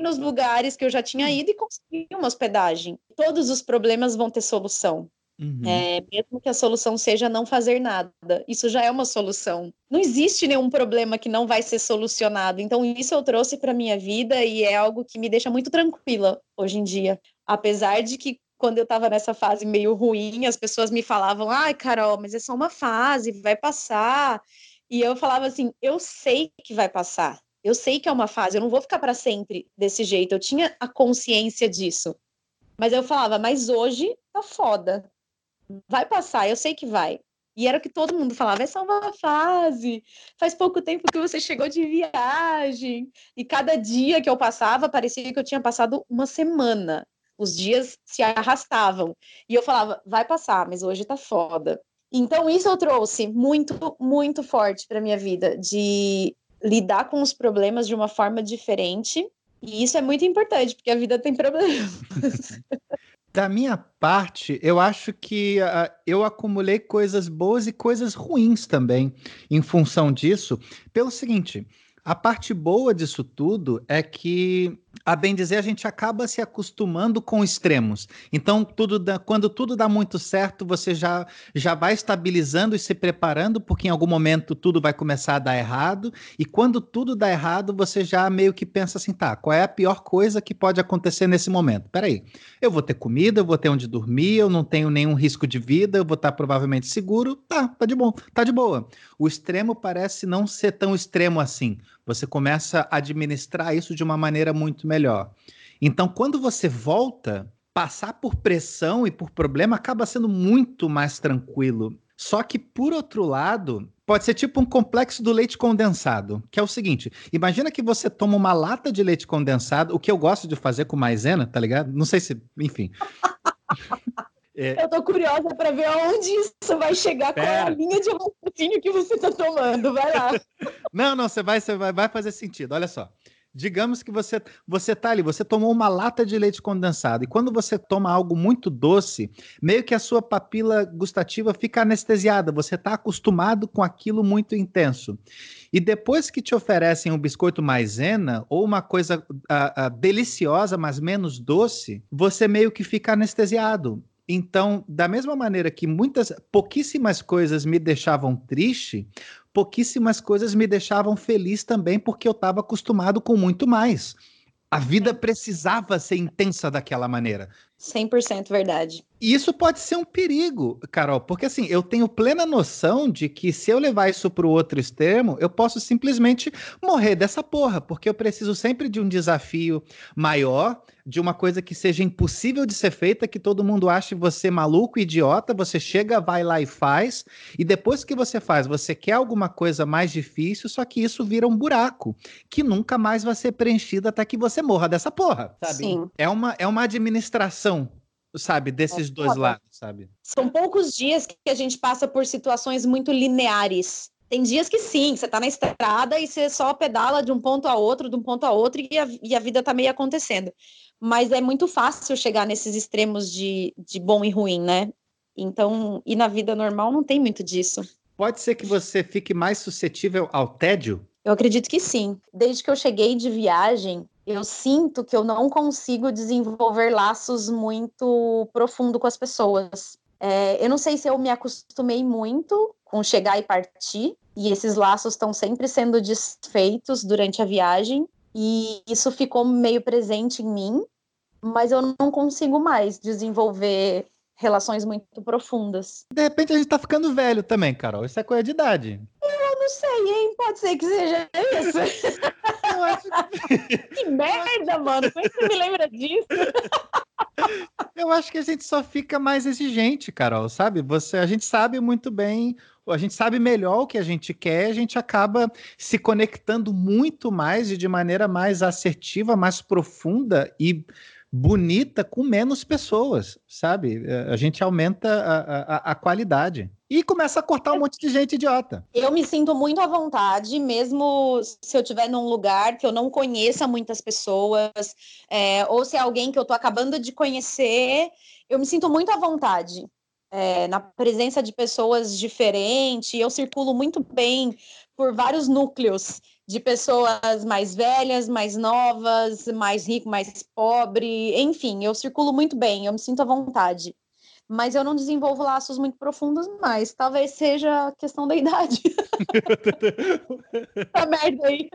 Speaker 2: nos lugares que eu já tinha ido e consegui uma hospedagem. Todos os problemas vão ter solução.
Speaker 1: Uhum.
Speaker 2: É, mesmo que a solução seja não fazer nada, isso já é uma solução. Não existe nenhum problema que não vai ser solucionado. Então, isso eu trouxe para minha vida e é algo que me deixa muito tranquila hoje em dia. Apesar de que, quando eu estava nessa fase meio ruim, as pessoas me falavam: ai, Carol, mas é só uma fase, vai passar. E eu falava assim: eu sei que vai passar. Eu sei que é uma fase, eu não vou ficar para sempre desse jeito. Eu tinha a consciência disso. Mas eu falava, mas hoje tá foda vai passar, eu sei que vai. E era o que todo mundo falava, é só uma fase. Faz pouco tempo que você chegou de viagem. E cada dia que eu passava, parecia que eu tinha passado uma semana. Os dias se arrastavam. E eu falava, vai passar, mas hoje tá foda. Então isso eu trouxe muito, muito forte para minha vida, de lidar com os problemas de uma forma diferente. E isso é muito importante, porque a vida tem problemas.
Speaker 1: Da minha parte, eu acho que uh, eu acumulei coisas boas e coisas ruins também em função disso. Pelo seguinte, a parte boa disso tudo é que, a bem dizer, a gente acaba se acostumando com extremos. Então, tudo dá, quando tudo dá muito certo, você já, já vai estabilizando e se preparando, porque em algum momento tudo vai começar a dar errado. E quando tudo dá errado, você já meio que pensa assim: tá, qual é a pior coisa que pode acontecer nesse momento? Peraí, eu vou ter comida, eu vou ter onde dormir, eu não tenho nenhum risco de vida, eu vou estar provavelmente seguro. Tá, tá de bom, tá de boa. O extremo parece não ser tão extremo assim. Você começa a administrar isso de uma maneira muito melhor. Então, quando você volta, passar por pressão e por problema acaba sendo muito mais tranquilo. Só que, por outro lado, pode ser tipo um complexo do leite condensado, que é o seguinte: imagina que você toma uma lata de leite condensado, o que eu gosto de fazer com maisena, tá ligado? Não sei se, enfim.
Speaker 2: É... Eu tô curiosa para ver aonde isso vai chegar, Pera. qual é a linha de raciocínio que você tá tomando. Vai lá.
Speaker 1: não, não, você vai, você vai, vai fazer sentido. Olha só. Digamos que você você tá ali, você tomou uma lata de leite condensado e quando você toma algo muito doce, meio que a sua papila gustativa fica anestesiada, você está acostumado com aquilo muito intenso. E depois que te oferecem um biscoito maisena ou uma coisa uh, uh, deliciosa, mas menos doce, você meio que fica anestesiado. Então, da mesma maneira que muitas, pouquíssimas coisas me deixavam triste, pouquíssimas coisas me deixavam feliz também, porque eu estava acostumado com muito mais. A vida precisava ser intensa daquela maneira.
Speaker 2: 100% verdade.
Speaker 1: E isso pode ser um perigo, Carol, porque assim, eu tenho plena noção de que se eu levar isso para o outro extremo, eu posso simplesmente morrer dessa porra, porque eu preciso sempre de um desafio maior, de uma coisa que seja impossível de ser feita, que todo mundo ache você maluco, idiota, você chega, vai lá e faz, e depois que você faz, você quer alguma coisa mais difícil, só que isso vira um buraco, que nunca mais vai ser preenchido até que você morra dessa porra, sabe?
Speaker 2: Sim.
Speaker 1: É uma, é uma administração sabe, desses
Speaker 2: É
Speaker 1: dois lados, sabe?
Speaker 2: São poucos dias que a gente passa por situações muito lineares. Tem dias que sim, você tá na estrada e você só pedala de um ponto a outro, de um ponto a outro, e a, e a vida tá meio acontecendo. Mas é muito fácil chegar nesses extremos de, de bom e ruim, né? Então, e na vida normal não tem muito disso.
Speaker 1: Pode ser que você fique mais suscetível ao tédio?
Speaker 2: Eu acredito que sim. Desde que eu cheguei de viagem, eu sinto que eu não consigo desenvolver laços muito profundo com as pessoas. É, eu não sei se eu me acostumei muito com chegar e partir, e esses laços estão sempre sendo desfeitos durante a viagem, e isso ficou meio presente em mim, mas eu não consigo mais desenvolver relações muito profundas.
Speaker 1: De repente a gente tá ficando velho também, Carol. Isso é coisa de idade.
Speaker 2: Eu não sei, hein? Pode ser que seja isso.
Speaker 1: Eu acho que,
Speaker 2: que merda, mano. Como é que você me lembra disso?
Speaker 1: eu acho que a gente só fica mais exigente, Carol, sabe? Você, a gente sabe muito bem, a gente sabe melhor o que a gente quer, a gente acaba se conectando muito mais e de maneira mais assertiva, mais profunda e bonita com menos pessoas, sabe? Eh, A gente aumenta a, a, a qualidade. E começa a cortar um monte de gente idiota.
Speaker 2: Eu me sinto muito à vontade, mesmo se eu estiver num lugar que eu não conheça muitas pessoas, é, ou se é alguém que eu tô acabando de conhecer, eu me sinto muito à vontade. é, na presença de pessoas diferentes, eu circulo muito bem por vários núcleos de pessoas mais velhas, mais novas, mais rico, mais pobre, enfim, eu circulo muito bem, eu me sinto à vontade. Mas eu não desenvolvo laços muito profundos mais. Talvez seja questão da idade. a merda aí.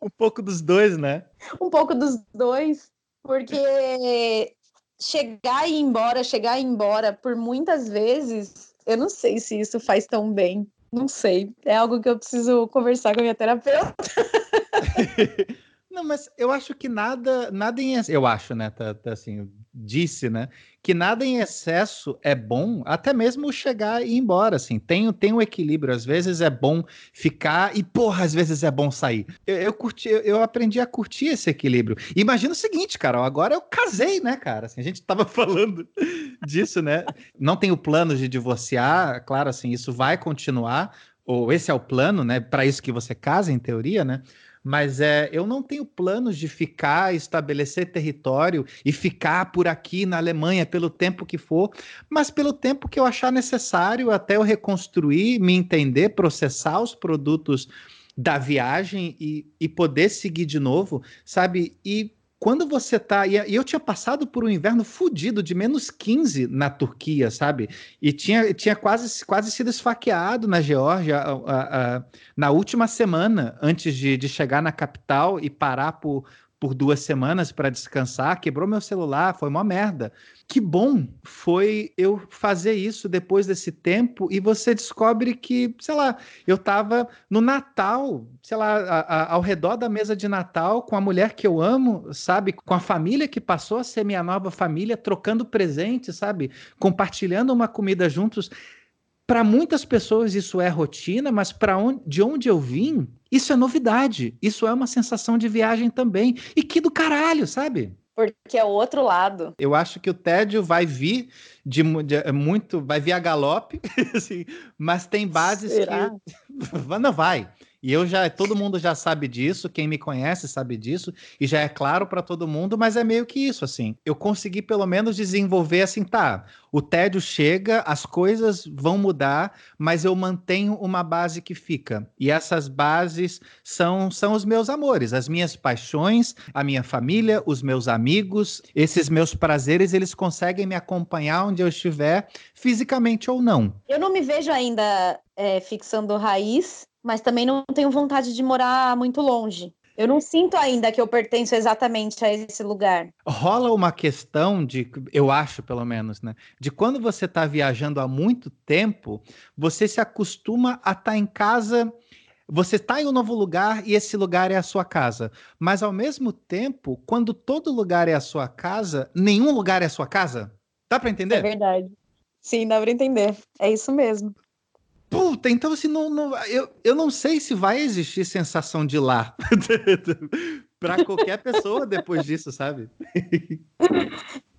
Speaker 1: um pouco dos dois, né?
Speaker 2: Um pouco dos dois, porque chegar e ir embora, chegar e ir embora por muitas vezes, eu não sei se isso faz tão bem. Não sei. É algo que eu preciso conversar com a minha terapeuta.
Speaker 1: Não, mas eu acho que nada, nada em excesso, eu acho, né, tá, tá assim, disse, né, que nada em excesso é bom, até mesmo chegar e ir embora, assim, tem, tem um equilíbrio, às vezes é bom ficar e, porra, às vezes é bom sair. Eu, eu curti, eu, aprendi a curtir esse equilíbrio. Imagina o seguinte, Carol, agora eu casei, né, cara, assim, a gente tava falando disso, né, não tenho planos de divorciar, claro, assim, isso vai continuar, ou esse é o plano, né, para isso que você casa, em teoria, né, mas é, eu não tenho planos de ficar, estabelecer território e ficar por aqui na Alemanha pelo tempo que for, mas pelo tempo que eu achar necessário até eu reconstruir, me entender, processar os produtos da viagem e, e poder seguir de novo, sabe? E quando você tá. E eu tinha passado por um inverno fudido de menos 15 na Turquia, sabe? E tinha, tinha quase, quase sido esfaqueado na Geórgia a, a, a, na última semana, antes de, de chegar na capital e parar por, por duas semanas para descansar. Quebrou meu celular, foi uma merda. Que bom foi eu fazer isso depois desse tempo e você descobre que, sei lá, eu tava no Natal, sei lá, a, a, ao redor da mesa de Natal com a mulher que eu amo, sabe? Com a família que passou a ser minha nova família, trocando presentes, sabe? Compartilhando uma comida juntos. Para muitas pessoas isso é rotina, mas para onde, de onde eu vim, isso é novidade. Isso é uma sensação de viagem também. E que do caralho, sabe?
Speaker 2: Porque é o outro lado.
Speaker 1: Eu acho que o tédio vai vir de, de muito, vai vir a galope, assim, mas tem bases
Speaker 2: Será?
Speaker 1: que não vai. E eu já, todo mundo já sabe disso, quem me conhece sabe disso, e já é claro para todo mundo, mas é meio que isso, assim. Eu consegui pelo menos desenvolver assim, tá, o tédio chega, as coisas vão mudar, mas eu mantenho uma base que fica. E essas bases são, são os meus amores, as minhas paixões, a minha família, os meus amigos, esses meus prazeres, eles conseguem me acompanhar onde eu estiver, fisicamente ou não.
Speaker 2: Eu não me vejo ainda é, fixando raiz, mas também não tenho vontade de morar muito longe. Eu não sinto ainda que eu pertenço exatamente a esse lugar.
Speaker 1: Rola uma questão de, eu acho pelo menos, né? De quando você está viajando há muito tempo, você se acostuma a estar tá em casa. Você está em um novo lugar e esse lugar é a sua casa. Mas ao mesmo tempo, quando todo lugar é a sua casa, nenhum lugar é a sua casa. Dá para entender? É
Speaker 2: verdade. Sim, dá para entender. É isso mesmo.
Speaker 1: Puta, então assim, não, não, eu, eu não sei se vai existir sensação de lá para qualquer pessoa depois disso, sabe?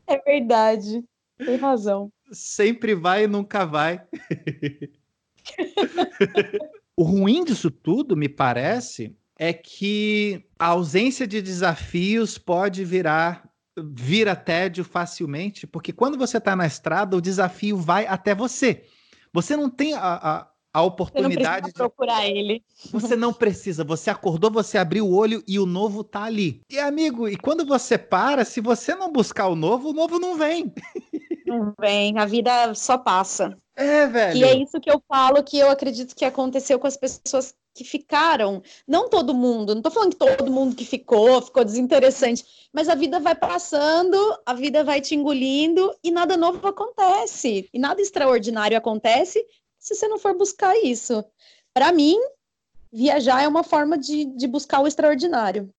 Speaker 2: É verdade. Tem razão.
Speaker 1: Sempre vai e nunca vai. o ruim disso tudo, me parece, é que a ausência de desafios pode virar vira tédio facilmente, porque quando você está na estrada, o desafio vai até você. Você não tem a, a, a oportunidade
Speaker 2: de procurar ele.
Speaker 1: Você não precisa. Você acordou, você abriu o olho e o novo tá ali. E amigo, e quando você para, se você não buscar o novo, o novo não vem.
Speaker 2: Não vem. A vida só passa.
Speaker 1: É, velho.
Speaker 2: E é isso que eu falo que eu acredito que aconteceu com as pessoas que ficaram. Não todo mundo, não tô falando que todo mundo que ficou, ficou desinteressante, mas a vida vai passando, a vida vai te engolindo e nada novo acontece. E nada extraordinário acontece se você não for buscar isso. Para mim, viajar é uma forma de, de buscar o extraordinário.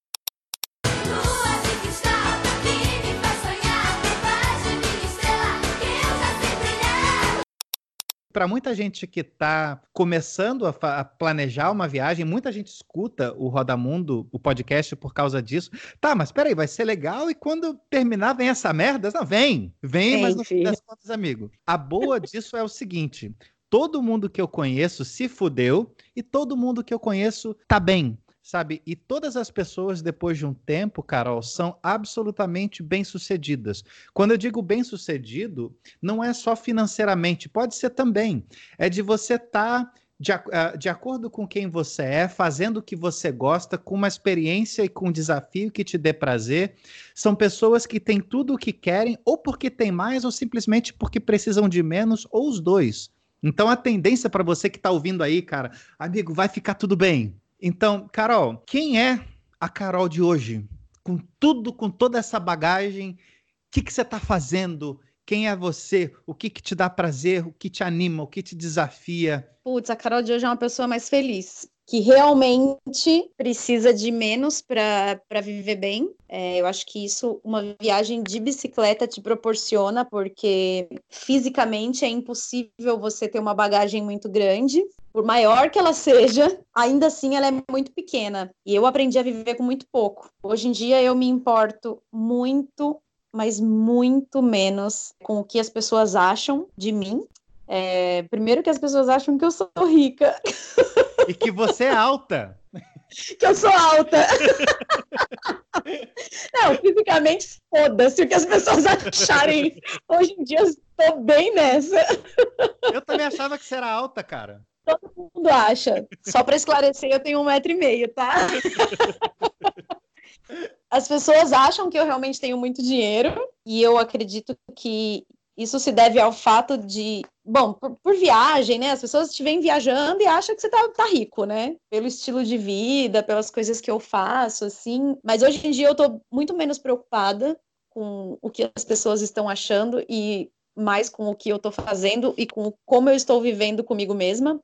Speaker 1: para muita gente que está começando a, a, planejar uma viagem, muita gente escuta o Rodamundo, o podcast, por causa disso. Tá, mas peraí, vai ser legal e quando terminar vem essa merda? Não, vem, vem, mas no fim das contas, amigo. A boa disso é o seguinte: todo mundo que eu conheço se fudeu e todo mundo que eu conheço tá bem sabe? E todas as pessoas, depois de um tempo, Carol, são absolutamente bem-sucedidas. Quando eu digo bem-sucedido, não é só financeiramente, pode ser também. É de você estar. Tá de, uh, de, acordo com quem você é, fazendo o que você gosta, com uma experiência e com um desafio que te dê prazer. São pessoas que têm tudo o que querem, ou porque têm mais, ou simplesmente porque precisam de menos, ou os dois. Então a tendência para você que está ouvindo aí, cara, amigo, vai ficar tudo bem. Então, Carol, quem é a Carol de hoje? Com tudo, com toda essa bagagem, o que, que você está fazendo? Quem é você? O que, que te dá prazer? O que te anima? O que te desafia?
Speaker 2: Putz, a Carol de hoje é uma pessoa mais feliz que realmente precisa de menos para viver bem. É, eu acho que isso, uma viagem de bicicleta te proporciona, porque fisicamente é impossível você ter uma bagagem muito grande. Por maior que ela seja, ainda assim ela é muito pequena. E eu aprendi a viver com muito pouco. Hoje em dia eu me importo muito mas muito menos com o que as pessoas acham de mim. É, primeiro que as pessoas acham que eu sou rica.
Speaker 1: E que você é alta.
Speaker 2: que eu sou alta. Não, fisicamente, foda-se o que as pessoas acharem. Hoje em dia, estou bem nessa.
Speaker 1: Eu também achava que você era alta, cara.
Speaker 2: Todo mundo acha. Só para esclarecer, eu tenho um metro e meio, tá? As pessoas acham que eu realmente tenho muito dinheiro e eu acredito que isso se deve ao fato de, bom, por, por, viagem, né? As pessoas te vêm viajando e acham que você tá, tá, rico, né? Pelo estilo de vida, pelas coisas que eu faço, assim. Mas hoje em dia eu tô muito menos preocupada com o que as pessoas estão achando e mais com o que eu tô fazendo e com como eu estou vivendo comigo mesma.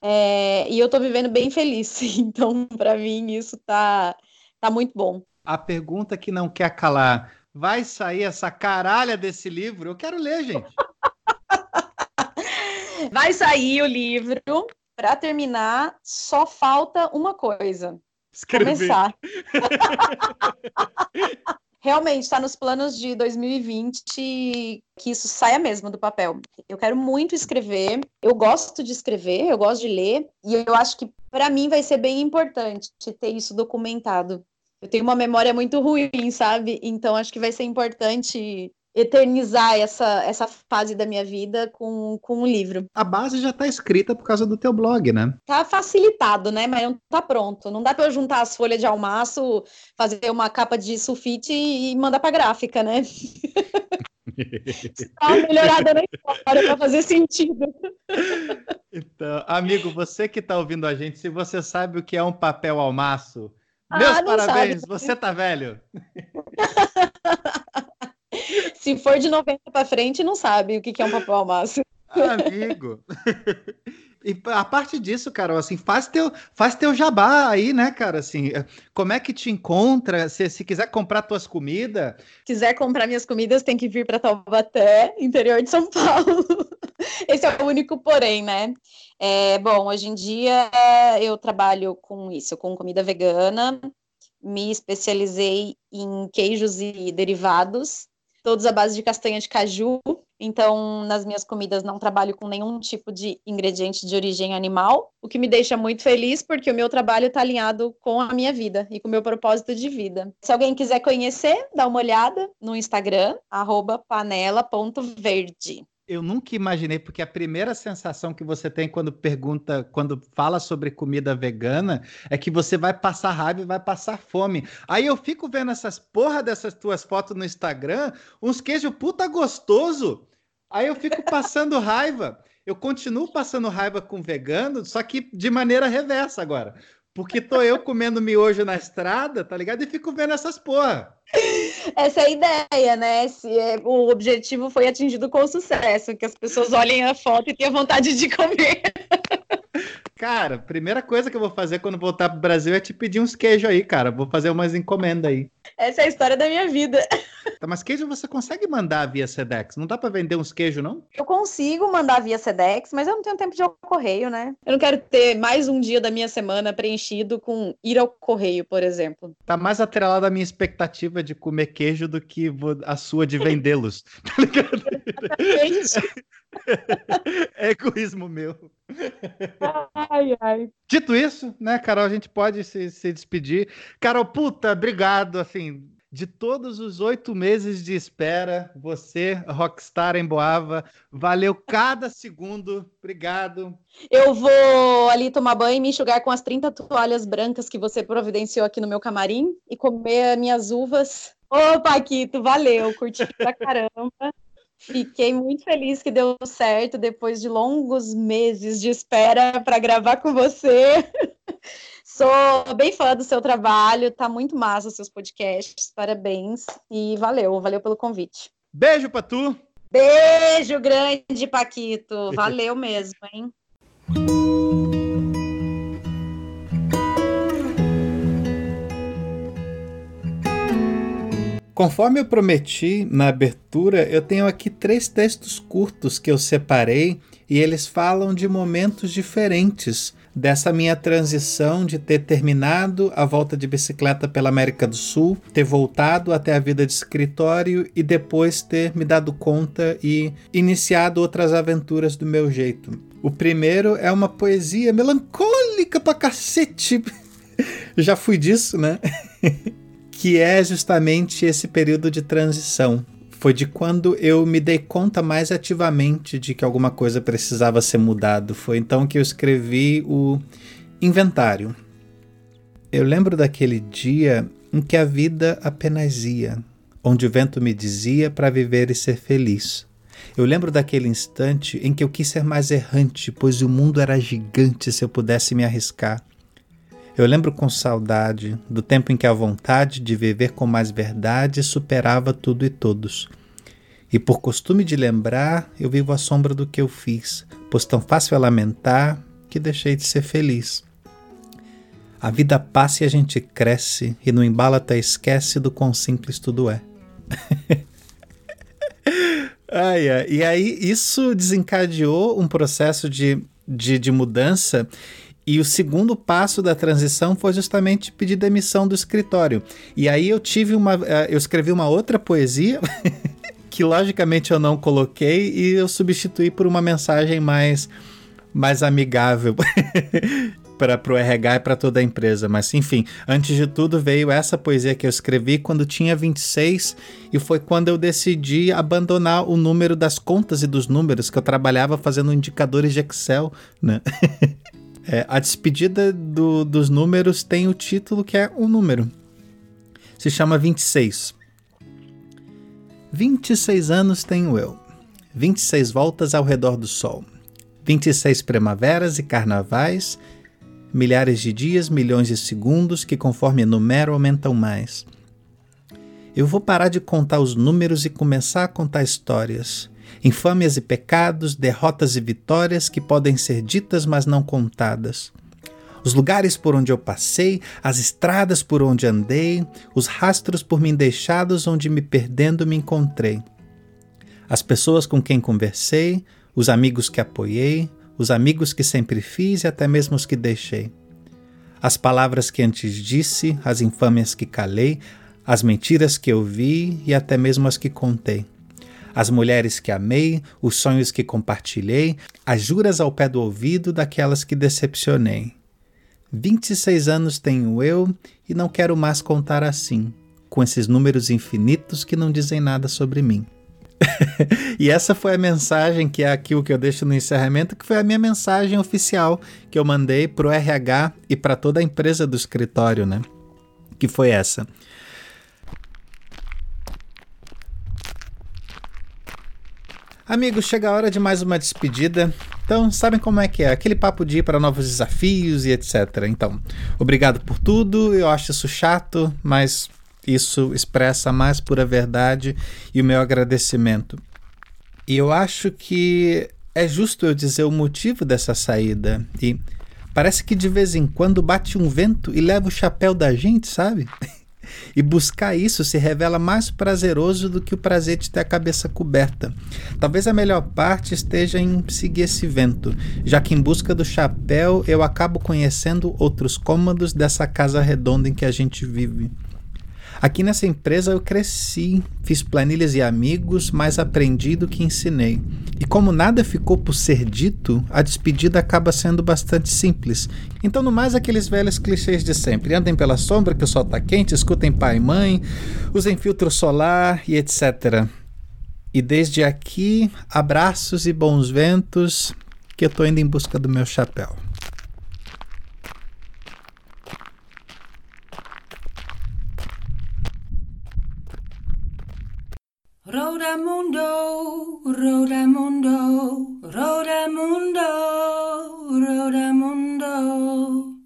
Speaker 2: É, e eu tô vivendo bem feliz. Então, para mim, isso tá, tá muito bom.
Speaker 1: A pergunta que não quer calar vai sair essa caralha desse livro? Eu quero ler, gente.
Speaker 2: vai sair o livro. Para terminar, só falta uma coisa. Escrever. Começar. Realmente está nos planos de 2020 que isso saia mesmo do papel. Eu quero muito escrever, eu gosto de escrever, eu gosto de ler, e eu acho que para mim vai ser bem importante ter isso documentado eu tenho uma memória muito ruim, sabe? Então acho que vai ser importante eternizar essa, essa fase da minha vida com, com um livro.
Speaker 1: A base já está escrita por causa do teu blog, né?
Speaker 2: Tá facilitado, né? Mas não tá pronto. Não dá para eu juntar as folhas de almaço, fazer uma capa de sulfite e mandar para gráfica, né? Dá uma melhorada na história para fazer sentido.
Speaker 1: Então, amigo, você que está ouvindo a gente, se você sabe o que é um papel almaço, Meus
Speaker 2: Ah,
Speaker 1: parabéns,
Speaker 2: sabe.
Speaker 1: você tá velho.
Speaker 2: Se for de 90 pra frente, não sabe o que é um papel maço.
Speaker 1: Amigo. E a parte disso, Carol, assim, faz teu, faz teu jabá aí, né, cara? Assim, como é que te encontra? Se, se quiser comprar tuas comidas,
Speaker 2: quiser comprar minhas comidas, tem que vir para Taubaté, interior de São Paulo. Esse é o único porém, né? É, bom, hoje em dia eu trabalho com isso, com comida vegana, me especializei em queijos e derivados, todos à base de castanha de caju. Então, nas minhas comidas não trabalho com nenhum tipo de ingrediente de origem animal, o que me deixa muito feliz porque o meu trabalho está alinhado com a minha vida e com o meu propósito de vida. Se alguém quiser conhecer, dá uma olhada no Instagram, panela.verde.
Speaker 1: eu nunca imaginei, porque a primeira sensação que você tem quando pergunta, quando fala sobre comida vegana, é que você vai passar raiva e vai passar fome. Aí eu fico vendo essas porra dessas tuas fotos no Instagram, uns queijo puta gostoso. Aí eu fico passando raiva. Eu continuo passando raiva com vegano, só que de maneira reversa agora. Porque tô eu comendo miojo na estrada, tá ligado? E fico vendo essas porra.
Speaker 2: Essa é a ideia, né? Se é, o objetivo foi atingido com sucesso, que as pessoas olhem a foto e tenham vontade de comer.
Speaker 1: Cara, primeira coisa que eu vou fazer quando voltar pro Brasil é te pedir uns queijos aí, cara. Vou fazer umas encomendas aí.
Speaker 2: Essa é a história da minha vida.
Speaker 1: Tá, mas queijo você consegue mandar via Sedex? Não dá pra vender uns queijos, não?
Speaker 2: Eu consigo mandar via Sedex, mas eu não tenho tempo de ir ao correio, né? Eu não quero ter mais um dia da minha semana preenchido com ir ao correio, por exemplo.
Speaker 1: Tá mais atrelada a minha expectativa de comer queijo do que a sua de vendê-los. Tá ligado? É egoísmo meu.
Speaker 2: ai, ai.
Speaker 1: Dito isso, né, Carol, a gente pode se, se despedir. Carol, puta, obrigado, assim, de todos os oito meses de espera, você, Rockstar em Boava, valeu cada segundo, obrigado.
Speaker 2: Eu vou ali tomar banho e me enxugar com as 30 toalhas brancas que você providenciou aqui no meu camarim e comer minhas uvas. Ô, Paquito, valeu, curti pra caramba. Fiquei muito feliz que deu certo depois de longos meses de espera para gravar com você. Sou bem fã do seu trabalho, tá muito massa os seus podcasts, parabéns e valeu, valeu pelo convite.
Speaker 1: Beijo pra tu.
Speaker 2: Beijo grande, Paquito, valeu mesmo, hein?
Speaker 1: Conforme eu prometi na abertura, eu tenho aqui três textos curtos que eu separei e eles falam de momentos diferentes dessa minha transição de ter terminado a volta de bicicleta pela América do Sul, ter voltado até a vida de escritório e depois ter me dado conta e iniciado outras aventuras do meu jeito. O primeiro é uma poesia melancólica pra cacete. Já fui disso, né? que é justamente esse período de transição. Foi de quando eu me dei conta mais ativamente de que alguma coisa precisava ser mudado. Foi então que eu escrevi o inventário. Eu lembro daquele dia em que a vida apenas ia, onde o vento me dizia para viver e ser feliz. Eu lembro daquele instante em que eu quis ser mais errante, pois o mundo era gigante se eu pudesse me arriscar. Eu lembro com saudade do tempo em que a vontade de viver com mais verdade superava tudo e todos. E por costume de lembrar, eu vivo à sombra do que eu fiz, pois tão fácil é lamentar que deixei de ser feliz. A vida passa e a gente cresce, e no embalo até esquece do quão simples tudo é. ai, ai. E aí, isso desencadeou um processo de, de, de mudança e o segundo passo da transição foi justamente pedir demissão do escritório. E aí eu tive uma. Eu escrevi uma outra poesia que logicamente eu não coloquei e eu substituí por uma mensagem mais, mais amigável. para o RH e para toda a empresa. Mas enfim, antes de tudo veio essa poesia que eu escrevi quando tinha 26 e foi quando eu decidi abandonar o número das contas e dos números que eu trabalhava fazendo indicadores de Excel, né? É, a despedida do, dos números tem o título que é um número. Se chama 26. 26 anos tenho eu. 26 voltas ao redor do sol. 26 primaveras e carnavais. milhares de dias, milhões de segundos, que conforme enumero aumentam mais. Eu vou parar de contar os números e começar a contar histórias. Infâmias e pecados, derrotas e vitórias que podem ser ditas, mas não contadas. Os lugares por onde eu passei, as estradas por onde andei, os rastros por mim deixados onde me perdendo me encontrei. As pessoas com quem conversei, os amigos que apoiei, os amigos que sempre fiz e até mesmo os que deixei. As palavras que antes disse, as infâmias que calei, as mentiras que ouvi e até mesmo as que contei. As mulheres que amei, os sonhos que compartilhei, as juras ao pé do ouvido daquelas que decepcionei. 26 anos tenho eu e não quero mais contar assim, com esses números infinitos que não dizem nada sobre mim. e essa foi a mensagem que é aqui o que eu deixo no encerramento, que foi a minha mensagem oficial que eu mandei para o RH e para toda a empresa do escritório, né? Que foi essa. Amigos, chega a hora de mais uma despedida. Então, sabem como é que é? Aquele papo de ir para novos desafios e etc. Então, obrigado por tudo. Eu acho isso chato, mas isso expressa a mais pura verdade e o meu agradecimento. E eu acho que é justo eu dizer o motivo dessa saída. E parece que de vez em quando bate um vento e leva o chapéu da gente, sabe? E buscar isso se revela mais prazeroso do que o prazer de ter a cabeça coberta. Talvez a melhor parte esteja em seguir esse vento, já que em busca do chapéu eu acabo conhecendo outros cômodos dessa casa redonda em que a gente vive. Aqui nessa empresa eu cresci, fiz planilhas e amigos, mais aprendi do que ensinei. E como nada ficou por ser dito, a despedida acaba sendo bastante simples. Então, no mais, aqueles velhos clichês de sempre: andem pela sombra que o sol está quente, escutem pai e mãe, usem filtro solar e etc. E desde aqui, abraços e bons ventos, que eu estou indo em busca do meu chapéu.
Speaker 4: Rodamundo, Rodamundo, Rodamundo, Rodamundo.